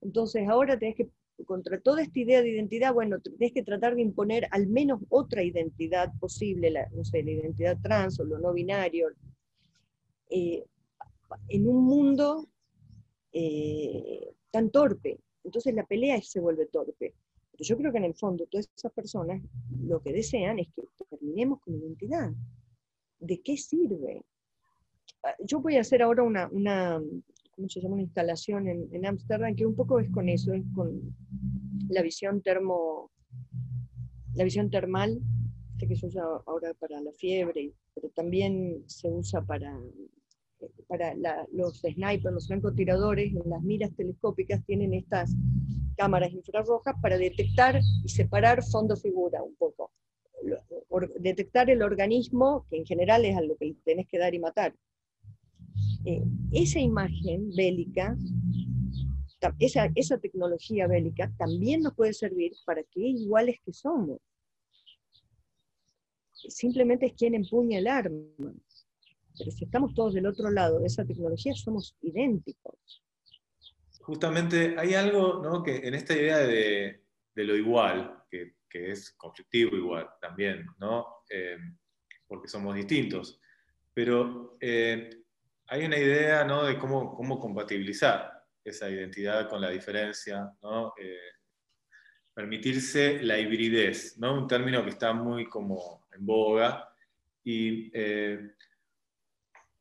Entonces ahora tenés que contra toda esta idea de identidad, bueno, tenés que tratar de imponer al menos otra identidad posible, la, no sé, la identidad trans o lo no binario, eh, en un mundo eh, tan torpe. Entonces la pelea se vuelve torpe. Pero yo creo que en el fondo todas esas personas lo que desean es que terminemos con identidad. ¿De qué sirve? Ah, yo voy a hacer ahora una, ¿cómo se llama? Una instalación en Ámsterdam que un poco es con eso, es con la visión termo, la visión termal, que se usa ahora para la fiebre, pero también se usa para, para los snipers, los francotiradores, las miras telescópicas tienen estas cámaras infrarrojas para detectar y separar fondo-figura un poco. Detectar el organismo, que en general es a lo que tenés que dar y matar. eh, esa imagen bélica, esa, esa tecnología bélica también nos puede servir para que iguales que somos. Simplemente es quien empuña el arma. Pero si estamos todos del otro lado de esa tecnología, somos idénticos.
Justamente hay algo ¿no? que en esta idea de, de lo igual, que, es conflictivo igual también, ¿no? Eh, porque somos distintos, pero eh, hay una idea ¿no? de cómo, cómo compatibilizar esa identidad con la diferencia, ¿no? Eh, permitirse la hibridez, ¿no? un término que está muy como en boga, y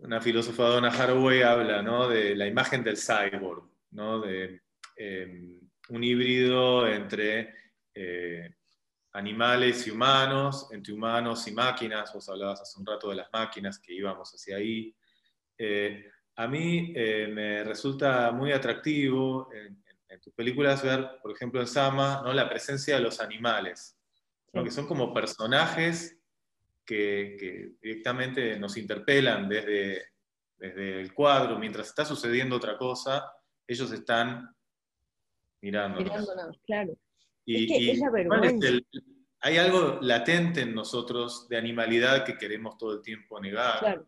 una filósofa, Donna Haraway, habla ¿no? de la imagen del cyborg, ¿no? de eh, un híbrido entre animales y humanos, entre humanos y máquinas, vos hablabas hace un rato de las máquinas que íbamos hacia ahí. Eh, a mí me resulta muy atractivo en, tus películas ver, por ejemplo, en Sama, ¿no? la presencia de los animales, que son como personajes que, directamente nos interpelan desde, desde el cuadro, mientras está sucediendo otra cosa, ellos están mirando.
Mirándonos, claro.
Y, es que hay algo latente en nosotros de animalidad que queremos todo el tiempo negar.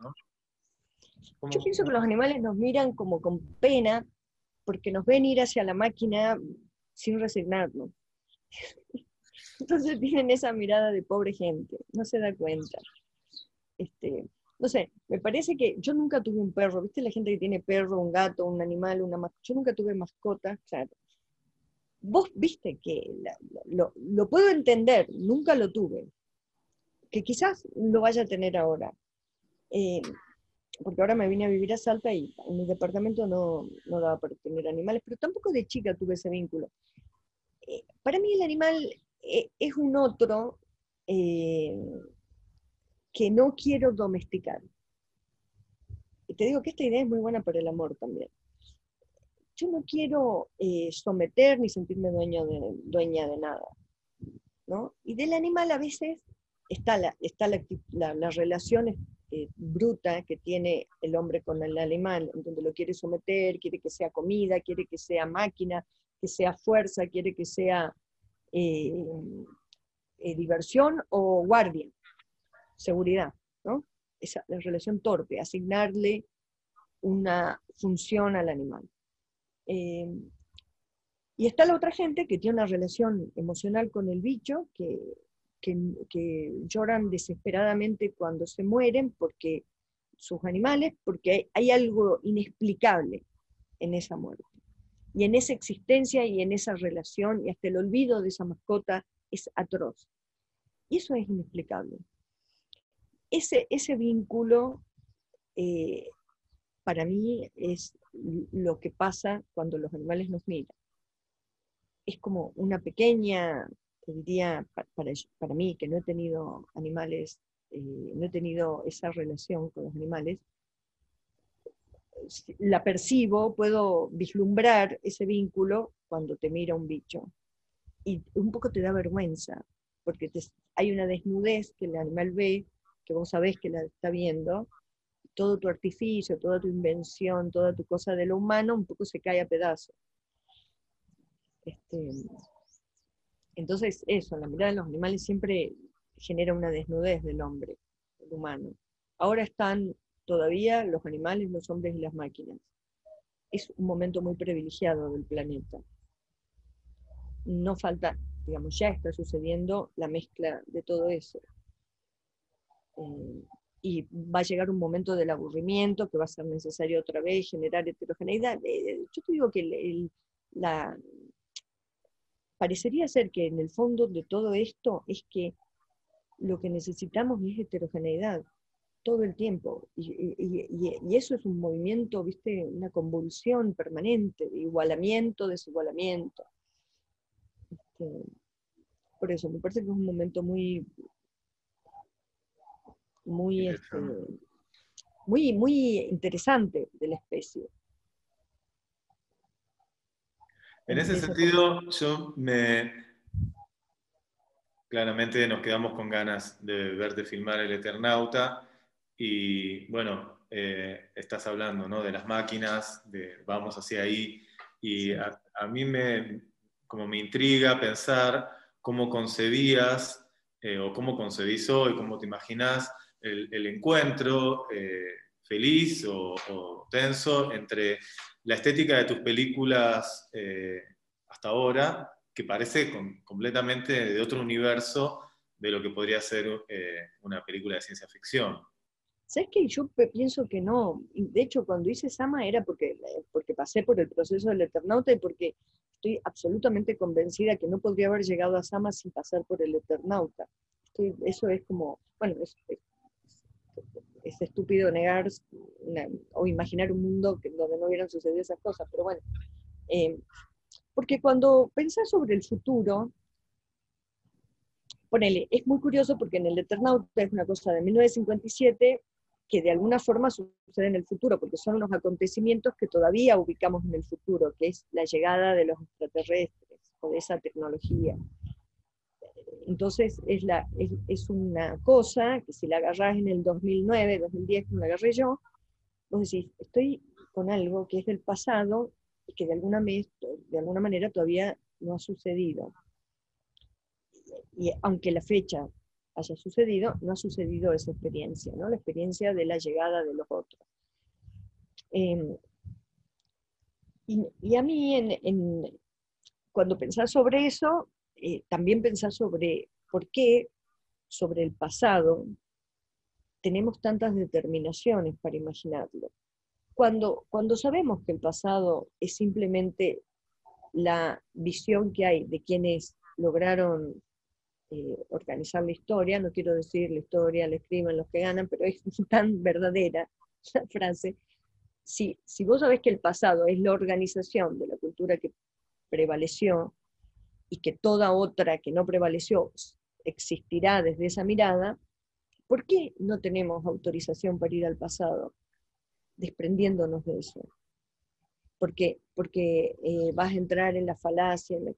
Yo pienso que los animales nos miran como con pena porque nos ven ir hacia la máquina sin resignarnos. (laughs) Entonces tienen esa mirada de pobre gente, no se da cuenta. Este, no sé, me parece que yo nunca tuve un perro, ¿viste? La gente que tiene perro, un gato, un animal, una mascota. Yo nunca tuve mascota, claro. Vos viste que lo, puedo entender, nunca lo tuve. Que quizás lo vaya a tener ahora. Eh, porque ahora me vine a vivir a Salta y en mi departamento no, no daba para tener animales, pero tampoco de chica tuve ese vínculo. Eh, para mí el animal eh, es un otro que no quiero domesticar. Y te digo que esta idea es muy buena para el amor también. Yo no quiero eh, someter ni sentirme dueña de, dueña de nada. ¿no? Y del animal a veces está la, relación eh, bruta que tiene el hombre con el animal, donde lo quiere someter, quiere que sea comida, quiere que sea máquina, que sea fuerza, quiere que sea eh, diversión o guardia seguridad, ¿no? Esa la relación torpe, asignarle una función al animal. Eh, y está la otra gente que tiene una relación emocional con el bicho, que, que, lloran desesperadamente cuando se mueren porque sus animales, porque hay, algo inexplicable en esa muerte. Y en esa existencia y en esa relación, y hasta el olvido de esa mascota es atroz. Y eso es inexplicable ese, ese vínculo eh, para mí es lo que pasa cuando los animales nos miran. Es como una pequeña, te diría, para, mí, que no he tenido animales, eh, no he tenido esa relación con los animales, la percibo, puedo vislumbrar ese vínculo cuando te mira un bicho. Y un poco te da vergüenza, porque hay una desnudez que el animal ve que vos sabés que la está viendo, todo tu artificio, toda tu invención, toda tu cosa de lo humano, un poco se cae a pedazos. Este, entonces, eso, la mirada de los animales siempre genera una desnudez del hombre, del humano. Ahora están todavía los animales, los hombres y las máquinas. Es un momento muy privilegiado del planeta. No falta, digamos, ya está sucediendo la mezcla de todo eso. Eh, y va a llegar un momento del aburrimiento que va a ser necesario otra vez generar heterogeneidad. Eh, yo te digo que la, parecería ser que en el fondo de todo esto es que lo que necesitamos es heterogeneidad todo el tiempo. Y, eso es un movimiento, viste, una convulsión permanente, de igualamiento, desigualamiento. Este, por eso, me parece que es un momento muy, muy, este, muy, muy interesante de la especie.
En ese sentido, yo me... Claramente nos quedamos con ganas de verte filmar El Eternauta y bueno, eh, estás hablando, ¿no? De las máquinas, de vamos hacia ahí, y a, mí me, como me intriga pensar cómo concebías eh, o cómo concebís hoy, cómo te imaginas el, encuentro eh, feliz o, tenso entre la estética de tus películas hasta ahora, que parece completamente de otro universo de lo que podría ser una película de ciencia ficción.
¿Sabes qué? Yo pienso que no. De hecho, cuando hice Sama era porque, porque pasé por el proceso del Eternauta y porque estoy absolutamente convencida que no podría haber llegado a Sama sin pasar por el Eternauta. eso es como, bueno, es, estúpido negar o imaginar un mundo donde no hubieran sucedido esas cosas, pero bueno. Eh, porque cuando pensás sobre el futuro, ponele, es muy curioso porque en el Eternauta es una cosa de 1957 que de alguna forma sucede en el futuro, porque son los acontecimientos que todavía ubicamos en el futuro, que es la llegada de los extraterrestres o de esa tecnología. Entonces es, la, es, una cosa que si la agarrás en el 2009, 2010, como la agarré yo, vos decís, estoy con algo que es del pasado y que de alguna, de alguna manera todavía no ha sucedido. Y aunque la fecha haya sucedido, no ha sucedido esa experiencia, ¿no? la experiencia de la llegada de los otros. Em, y, a mí, en, cuando pensás sobre eso, eh, también pensás sobre por qué sobre el pasado tenemos tantas determinaciones para imaginarlo. Cuando, cuando sabemos que el pasado es simplemente la visión que hay de quienes lograron eh, organizar la historia, no quiero decir la historia, la escriben los que ganan, pero es (laughs) tan verdadera la frase. Si, si vos sabés que el pasado es la organización de la cultura que prevaleció y que toda otra que no prevaleció existirá desde esa mirada, ¿por qué no tenemos autorización para ir al pasado desprendiéndonos de eso? Porque, porque eh, vas a entrar en la falacia, en la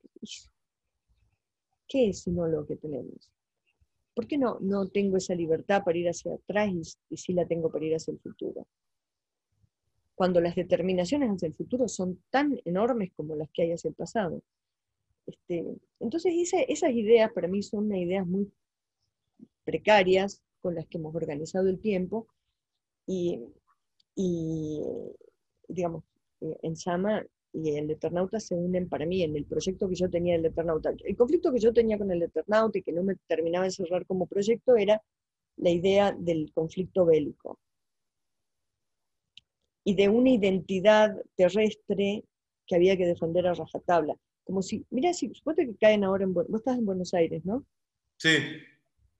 ¿qué es sino lo que tenemos? ¿Por qué no, no tengo esa libertad para ir hacia atrás y, sí la tengo para ir hacia el futuro? Cuando las determinaciones hacia el futuro son tan enormes como las que hay hacia el pasado. Este, entonces esas ideas para mí son ideas muy precarias con las que hemos organizado el tiempo y, y digamos, eh, en Sama y el Eternauta se unen para mí en el proyecto que yo tenía del Eternauta. El conflicto que yo tenía con el Eternauta y que no me terminaba de cerrar como proyecto era la idea del conflicto bélico y de una identidad terrestre que había que defender a rajatabla. Como si, mira, si suponte que caen ahora en Buenos Vos estás en Buenos Aires, ¿no?
Sí.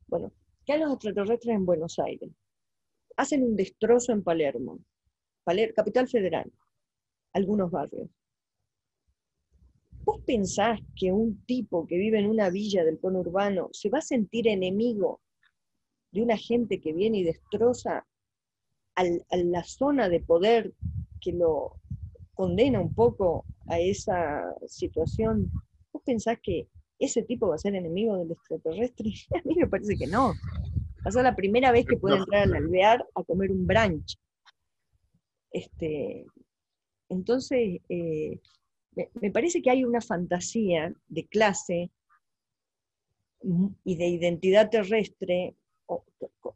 Bueno, caen los extraterrestres en Buenos Aires. Hacen un destrozo en Palermo, Palermo capital federal, algunos barrios. ¿Vos pensás que un tipo que vive en una villa del conurbano se va a sentir enemigo de una gente que viene y destroza a la zona de poder que lo condena un poco a esa situación? ¿Vos pensás que ese tipo va a ser enemigo del extraterrestre? (laughs) A mí me parece que no. Va a ser la primera vez que puede entrar al alvear a comer un brunch. Este, entonces, eh, me, parece que hay una fantasía de clase y de identidad terrestre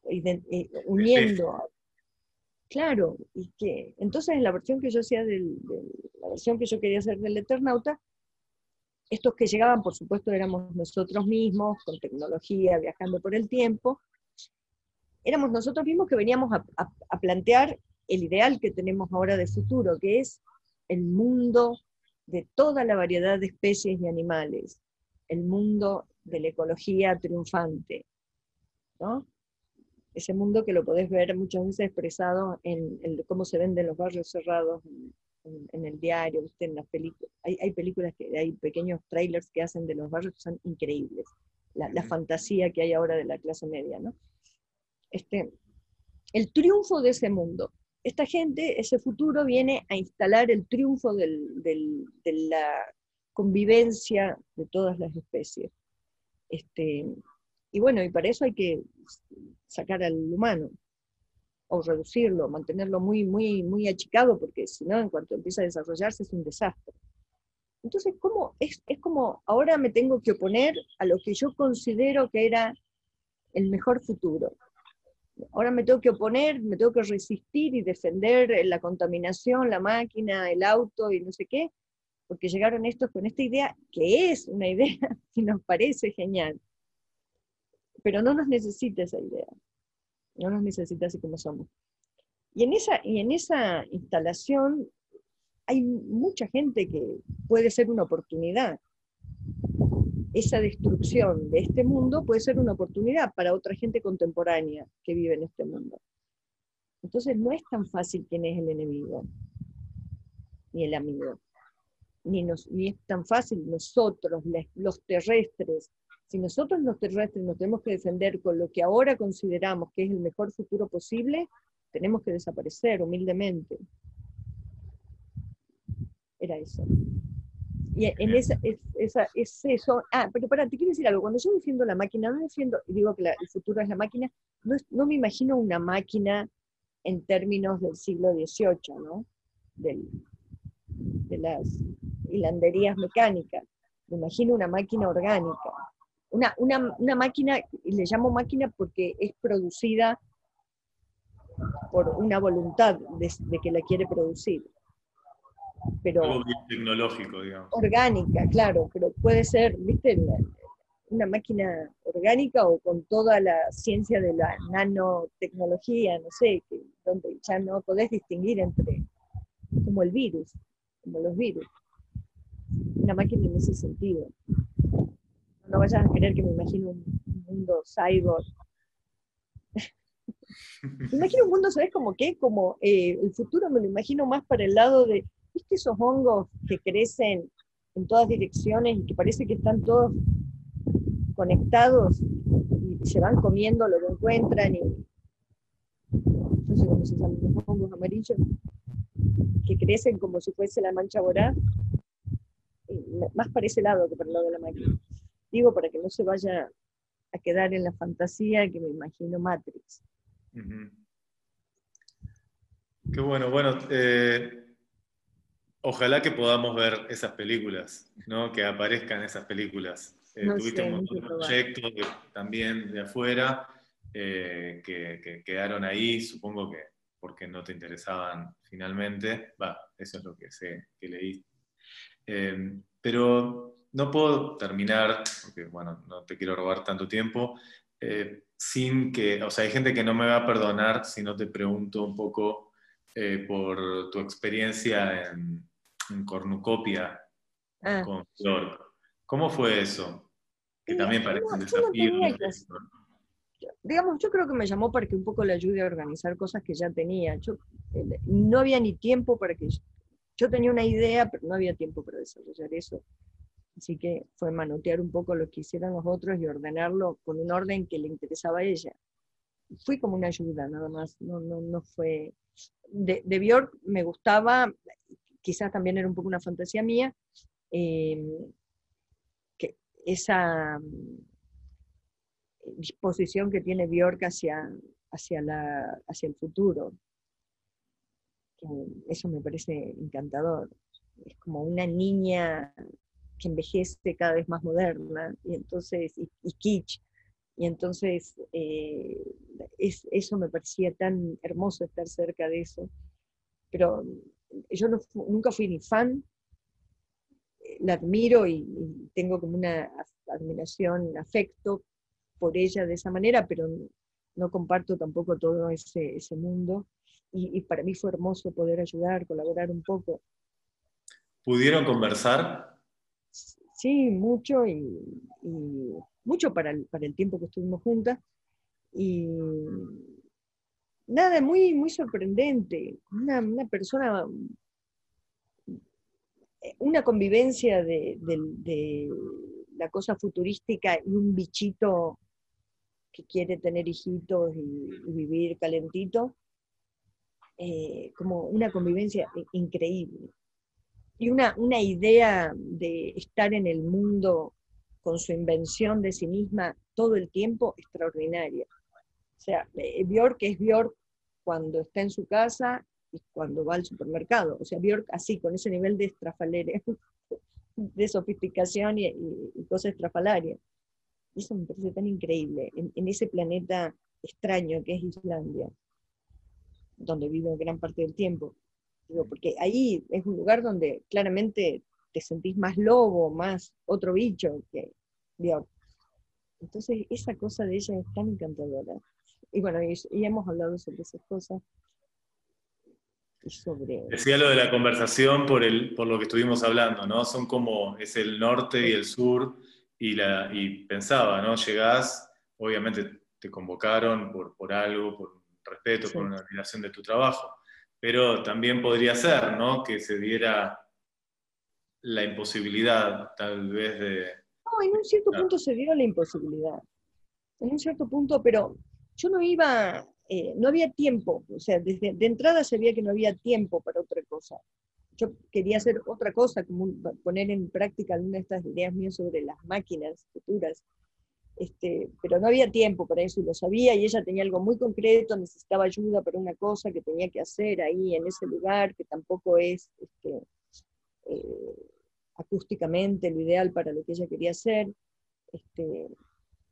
eh, uniendo. Claro, y que entonces en la versión que yo hacía del, la versión que yo quería hacer del Eternauta, estos que llegaban, por supuesto, éramos nosotros mismos, con tecnología, viajando por el tiempo, éramos nosotros mismos que veníamos a plantear el ideal que tenemos ahora de futuro, que es el mundo de toda la variedad de especies y animales, el mundo de la ecología triunfante, ¿no? Ese mundo que lo podés ver muchas veces expresado en, cómo se venden los barrios cerrados en, el diario, en las películas. Hay, películas que hay pequeños trailers que hacen de los barrios que son increíbles. La, fantasía que hay ahora de la clase media, ¿no? Este, el triunfo de ese mundo, esta gente, ese futuro, viene a instalar el triunfo de la convivencia de todas las especies. Este, y bueno, y para eso hay que sacar al humano. o reducirlo, mantenerlo muy, muy, muy achicado, porque si no, en cuanto empieza a desarrollarse es un desastre. Entonces, ¿cómo? Es, es como, ahora me tengo que oponer a lo que yo considero que era el mejor futuro. Ahora me tengo que oponer, me tengo que resistir y defender la contaminación, la máquina, el auto y no sé qué, porque llegaron estos con esta idea, que es una idea (laughs) que nos parece genial, pero no nos necesita esa idea, no nos necesita así como somos. Y en esa, y en esa instalación hay mucha gente que puede ser una oportunidad. Esa destrucción de este mundo puede ser una oportunidad para otra gente contemporánea que vive en este mundo. Entonces no es tan fácil quién es el enemigo, ni el amigo, ni, ni es tan fácil nosotros, los terrestres. Si nosotros los terrestres nos tenemos que defender con lo que ahora consideramos que es el mejor futuro posible, tenemos que desaparecer humildemente era eso. Y en esa, es, esa, es eso. Ah, pero para, te quiero decir algo. Cuando yo defiendo la máquina, no defiendo, y digo que el futuro es la máquina, no, no, me imagino una máquina en términos del siglo XVIII, ¿no? Del, de las hilanderías mecánicas. Me imagino una máquina orgánica. Una, una, una máquina, y le llamo máquina porque es producida por una voluntad de que la quiere producir pero
tecnológico, digamos.
Orgánica, claro, pero puede ser, viste, una máquina orgánica o con toda la ciencia de la nanotecnología, no sé, que, donde ya no podés distinguir entre, como el virus, como los virus. Una máquina en ese sentido. No vayas a querer que me imagine un mundo cyborg. me imagino un mundo, ¿sabes como qué? Como eh, el futuro me lo imagino más para el lado de ¿Viste esos hongos que crecen en todas direcciones y que parece que están todos conectados y se van comiendo lo que encuentran y no sé cómo se llaman los hongos amarillos que crecen como si fuese la mancha voraz más para ese lado que para el lado de la máquina digo para que no se vaya a quedar en la fantasía que me imagino Matrix
Qué bueno, bueno, eh, Ojalá que podamos ver esas películas, ¿no? que aparezcan esas películas. Eh, tuviste un montón de proyectos también de afuera eh, que, quedaron ahí, supongo que porque no te interesaban finalmente. Va, eso es lo que sé que leí. Pero no puedo terminar, porque bueno, no te quiero robar tanto tiempo, sin que, o sea, hay gente que no me va a perdonar si no te pregunto un poco por tu experiencia en, en cornucopia ah. con Flor. ¿Cómo fue eso? Que también parece un desafío.
digamos, yo creo que me llamó para que un poco le ayude a organizar cosas que ya tenía. Yo, eh, no había ni tiempo para que... Yo, tenía una idea, pero no había tiempo para desarrollar eso. Así que fue manotear un poco lo que hicieran los otros y ordenarlo con un orden que le interesaba a ella. Fui como una ayuda, nada más. No, no, no fue... De, de Bjork me gustaba, quizás también era un poco una fantasía mía, eh, que esa mm, disposición que tiene Bjork hacia, hacia, la, hacia el futuro. Eso me parece encantador. Es como una niña que envejece cada vez más moderna y entonces y, kitsch y entonces eh, eso me parecía tan hermoso estar cerca de eso pero yo nunca fui ni fan, eh, la admiro y, tengo como una admiración, afecto por ella de esa manera, pero no comparto tampoco todo ese, ese mundo. Y, para mí fue hermoso poder ayudar, colaborar un poco.
¿Pudieron conversar?
Sí, mucho y, mucho para el, para el tiempo que estuvimos juntas. Y nada, muy, muy sorprendente. Una, persona, una convivencia de, la cosa futurística y un bichito que quiere tener hijitos y, vivir calentito, eh, como una convivencia increíble. Y una, una idea de estar en el mundo con su invención de sí misma todo el tiempo extraordinaria. O sea, eh, Bjork es Bjork cuando está en su casa y cuando va al supermercado. O sea, Bjork así, con ese nivel de estrafalere, (laughs) de sofisticación y, y, estrafalaria. Eso me parece tan increíble, en, ese planeta extraño que es Islandia, donde vivo gran parte del tiempo. Digo, porque ahí es un lugar donde claramente te sentís más lobo, más otro bicho que. Entonces, esa cosa de ella es tan encantadora. Y bueno, y, hemos hablado sobre esas cosas.
Y sobre... Decía lo de la conversación por, el, por lo que estuvimos hablando, ¿no? Son como, es el norte y el sur, y, la, y pensaba, ¿no? Llegás, obviamente te convocaron por, por algo, por respeto, por una admiración de tu trabajo, pero también podría ser, ¿no? Que se diera la imposibilidad, tal vez, de,
en un cierto punto se dio la imposibilidad. En un cierto punto, pero yo no iba, eh, no había tiempo, o sea, desde de entrada sabía que no había tiempo para otra cosa. Yo quería hacer otra cosa, como poner en práctica alguna de estas ideas mías sobre las máquinas futuras, este, pero no había tiempo para eso y lo sabía, y ella tenía algo muy concreto, necesitaba ayuda para una cosa que tenía que hacer ahí en ese lugar, que tampoco es este, eh, acústicamente lo ideal para lo que ella quería hacer. Este,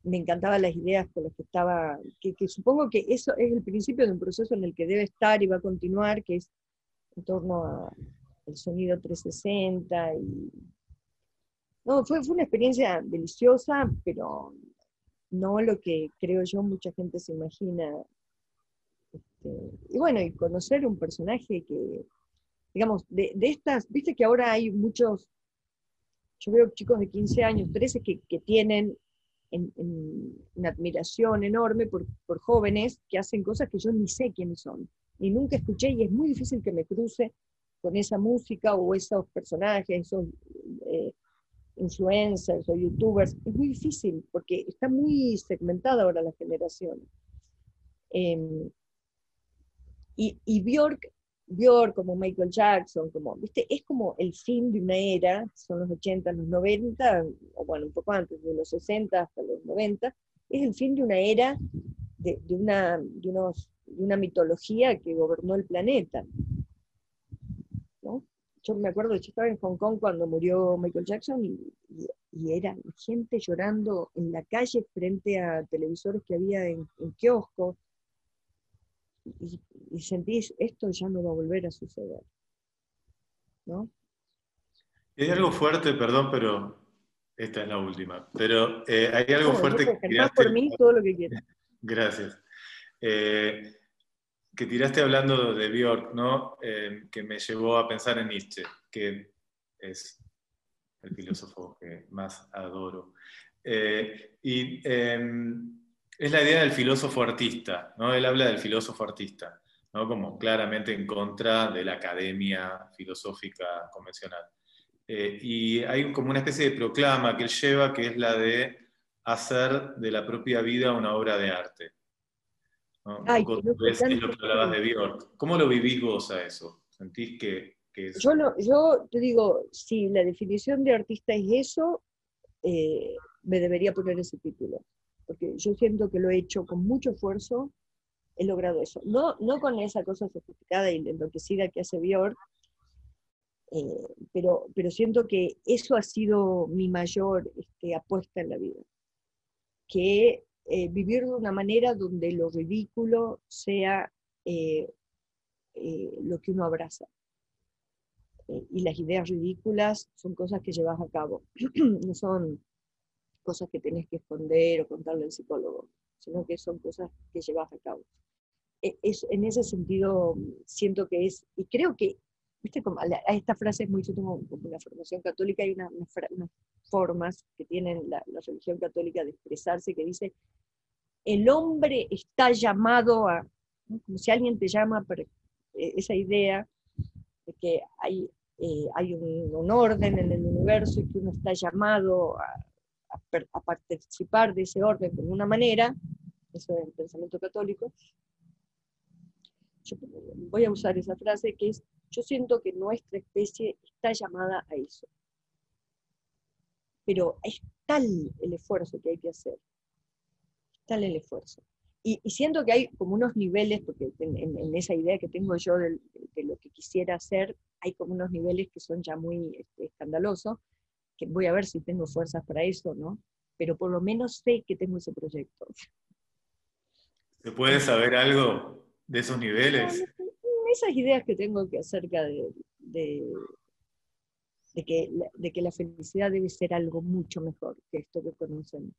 me encantaban las ideas con las que estaba, que, supongo que eso es el principio de un proceso en el que debe estar y va a continuar, que es en torno al sonido 360. Y, no, fue, fue una experiencia deliciosa, pero no lo que creo yo mucha gente se imagina. Este, y bueno, y conocer un personaje que, digamos, de, estas, viste que ahora hay muchos yo veo chicos de 15 años, 13, que, tienen una admiración enorme por, jóvenes que hacen cosas que yo ni sé quiénes son, ni nunca escuché, y es muy difícil que me cruce con esa música o esos personajes, esos eh, influencers o youtubers. Es muy difícil porque está muy segmentada ahora la generación. Em, y, y Bjork Björk, como Michael Jackson, como, ¿viste? Es como el fin de una era, son los 80, los 90, o bueno, un poco antes, de los 60 hasta los 90, es el fin de una era, de, una, de, unos, de una mitología que gobernó el planeta. Yo me acuerdo, yo estaba en Hong Kong cuando murió Michael Jackson y, y, era gente llorando en la calle frente a televisores que había en, en kioscos y, sentís, esto ya no va a volver a suceder. ¿No?
hay algo fuerte, perdón, pero esta es la última. Pero eh, hay algo fuerte que
por mí todo lo que quieras. (laughs)
Gracias. Eh, que tiraste hablando de Björk, ¿no? Eh, que me llevó a pensar en Nietzsche, que es el filósofo que más adoro. y em, es la idea del filósofo artista, ¿no? Él habla del filósofo artista, ¿no? Como claramente en contra de la academia filosófica convencional. Eh, y hay como una especie de proclama que él lleva, que es la de hacer de la propia vida una obra de arte. ¿No? Ay, es lo que hablabas de Bjork. ¿Cómo lo vivís vos a eso? ¿Sentís que, es...
yo, yo te digo, si la definición de artista es eso, eh, me debería poner ese título porque yo siento que lo he hecho con mucho esfuerzo, he logrado eso. No, no con esa cosa sofisticada y enloquecida que hace Björk, eh, pero, pero siento que eso ha sido mi mayor este, apuesta en la vida. Que eh, vivir de una manera donde lo ridículo sea eh, lo que uno abraza. y las ideas ridículas son cosas que llevas a cabo, (clears throat) no son cosas que tenés que esconder o contarle al psicólogo, sino que son cosas que llevas a cabo. E, es, en ese sentido, siento que es, y creo que, viste, como, a esta frase es muy como, como la formación católica, hay unas formas que tienen la, religión católica de expresarse que dice, el hombre está llamado a, como si alguien te llama, para, e, esa idea de que hay, eh, hay un, orden en el universo y que uno está llamado a, participar de ese orden de una manera, eso es el pensamiento católico, yo voy a usar esa frase que es, yo siento que nuestra especie está llamada a eso. Pero es tal el esfuerzo que hay que hacer, tal el esfuerzo. y, siento que hay como unos niveles, porque en, esa idea que tengo yo de, lo que quisiera hacer, hay como unos niveles que son ya muy este, escandalosos, que voy a ver si tengo fuerzas para eso, ¿no? Pero por lo menos sé que tengo ese proyecto.
¿Se puede saber algo de esos niveles?
Esas ideas que tengo que acerca de, de, que, de que la felicidad debe ser algo mucho mejor que esto que conocen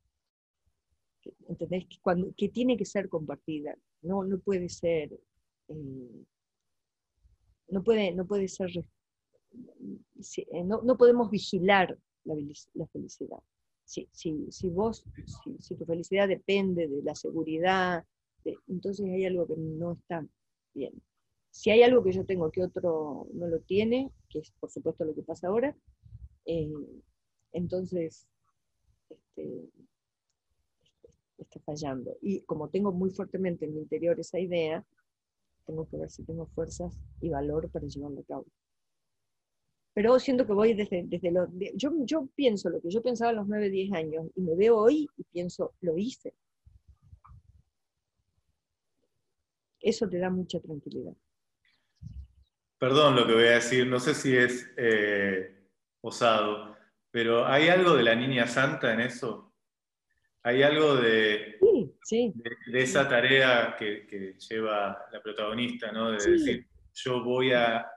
¿entendés? Que, cuando, que tiene que ser compartida, no, no puede ser, eh, no, puede, no puede ser, eh, no, no, podemos vigilar la, la felicidad. Si, si, si vos, si, tu felicidad depende de la seguridad, entonces hay algo que no está bien. Si hay algo que yo tengo que otro no lo tiene, que es por supuesto lo que pasa ahora, eh, entonces este, está fallando. Y como tengo muy fuertemente en mi interior esa idea, tengo que ver si tengo fuerzas y valor para llevarlo a cabo. Pero siento que voy desde, desde lo... Yo, yo pienso lo que yo pensaba a los 9, 10 años y me veo hoy y pienso, lo hice. Eso te da mucha tranquilidad.
Perdón lo que voy a decir, no sé si es eh, osado, pero ¿hay algo de la niña santa en eso? Hay algo de, de, esa tarea que, lleva la protagonista, ¿no? De decir, yo voy a,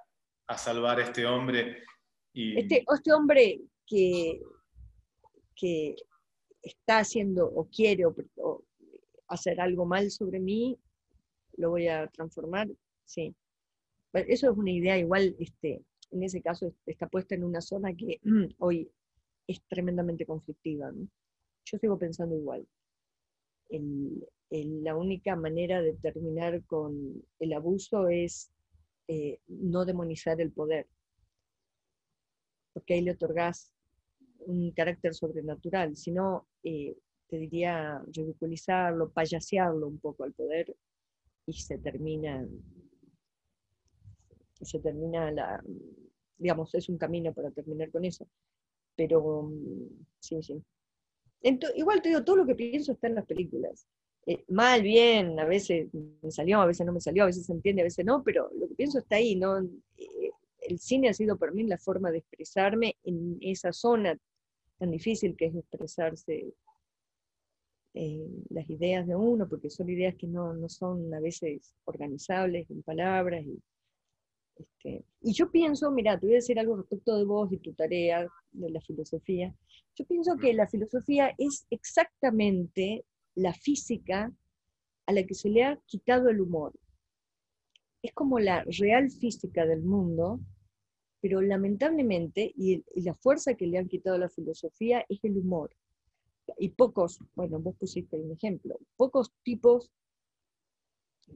salvar a este hombre. Y...
Este, este hombre que, que está haciendo o quiere hacer algo mal sobre mí, lo voy a transformar, sí. Eso es una idea igual, este, en ese caso está puesta en una zona que (clears throat) hoy es tremendamente conflictiva. ¿no? Yo sigo pensando igual. la única manera de terminar con el abuso es eh, no demonizar el poder, porque ahí le otorgás un carácter sobrenatural, sino eh, te diría ridiculizarlo, payasearlo un poco al poder y se termina, se termina la, digamos, es un camino para terminar con eso. Pero mm, sí, igual te digo, todo lo que pienso está en las películas. Eh, mal, bien, a veces me salió, a veces no me salió, a veces se entiende, a veces no, pero lo que pienso está ahí, ¿no? Eh, el cine ha sido para mí la forma de expresarme en esa zona tan difícil que es expresarse eh, las ideas de uno, porque son ideas que no, no, son a veces organizables en palabras. Y, este, y yo pienso, mira, te voy a decir algo respecto de vos y tu tarea de la filosofía. Yo pienso que la filosofía es exactamente la física a la que se le ha quitado el humor. Es como la real física del mundo, pero lamentablemente, y, la fuerza que le han quitado a la filosofía es el humor. Y pocos, bueno, vos pusiste un ejemplo, pocos tipos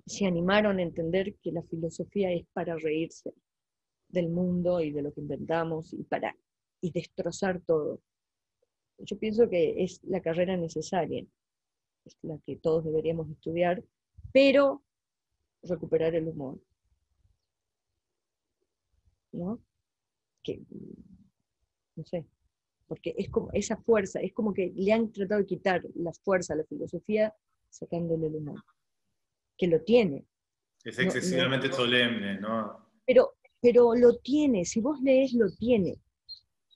se animaron a entender que la filosofía es para reírse del mundo y de lo que inventamos y para y destrozar todo yo pienso que es la carrera necesaria, es la que todos deberíamos estudiar, pero recuperar el humor. ¿No? Que, no sé, porque es como esa fuerza, es como que le han tratado de quitar la fuerza a la filosofía sacándole el humor, que lo tiene.
Es excesivamente solemne, ¿no?
Pero, pero lo tiene, si vos lees, lo tiene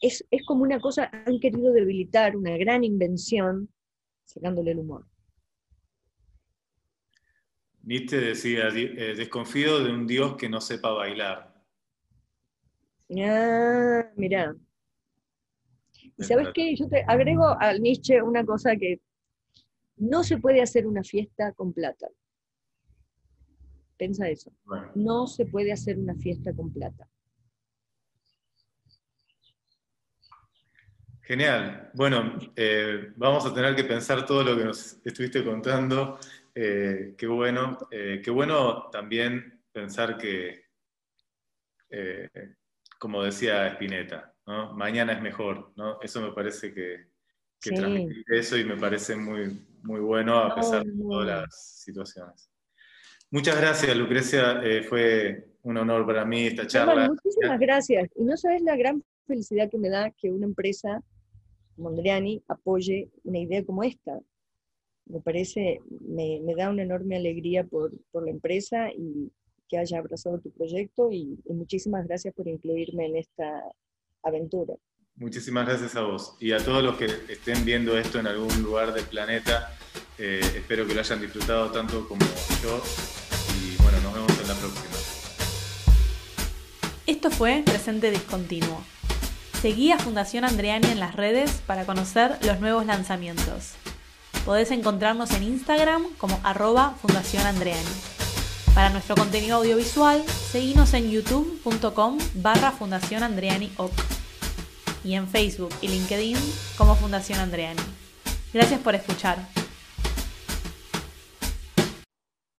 es, como una cosa, han querido debilitar una gran invención sacándole el humor.
Nietzsche decía, eh, desconfío de un Dios que no sepa bailar.
Ah, mirá. ¿Y sabes qué? Yo te agrego al Nietzsche una cosa que no se puede hacer una fiesta con plata. Pensa eso. No se puede hacer una fiesta con plata.
Genial. Bueno, eh, vamos a tener que pensar todo lo que nos estuviste contando. Eh, qué bueno. Eh, qué bueno también pensar que, como decía Spinetta, mañana es mejor. ¿no? Eso me parece que, que eso y me parece muy, muy bueno a pesar de todas las situaciones. Muchas gracias, Lucrecia. fue un honor para mí esta charla.
muchísimas gracias. Y no sabes la gran felicidad que me da que una empresa Mondriani apoye una idea como esta. me parece, me, da una enorme alegría por, la empresa y que haya abrazado tu proyecto y, muchísimas gracias por incluirme en esta aventura.
Muchísimas gracias a vos y a todos los que estén viendo esto en algún lugar del planeta. Eh, espero que lo hayan disfrutado tanto como yo y la próxima.
Esto fue Presente Discontinuo. Seguí a Fundación Andreani en las redes para conocer los nuevos lanzamientos. Podés encontrarnos en Instagram como arroba Fundación Andreani. Para nuestro contenido audiovisual, seguinos en youtube.com barra Fundación Andreani y en Facebook y LinkedIn como Fundación Andreani. Gracias por escuchar.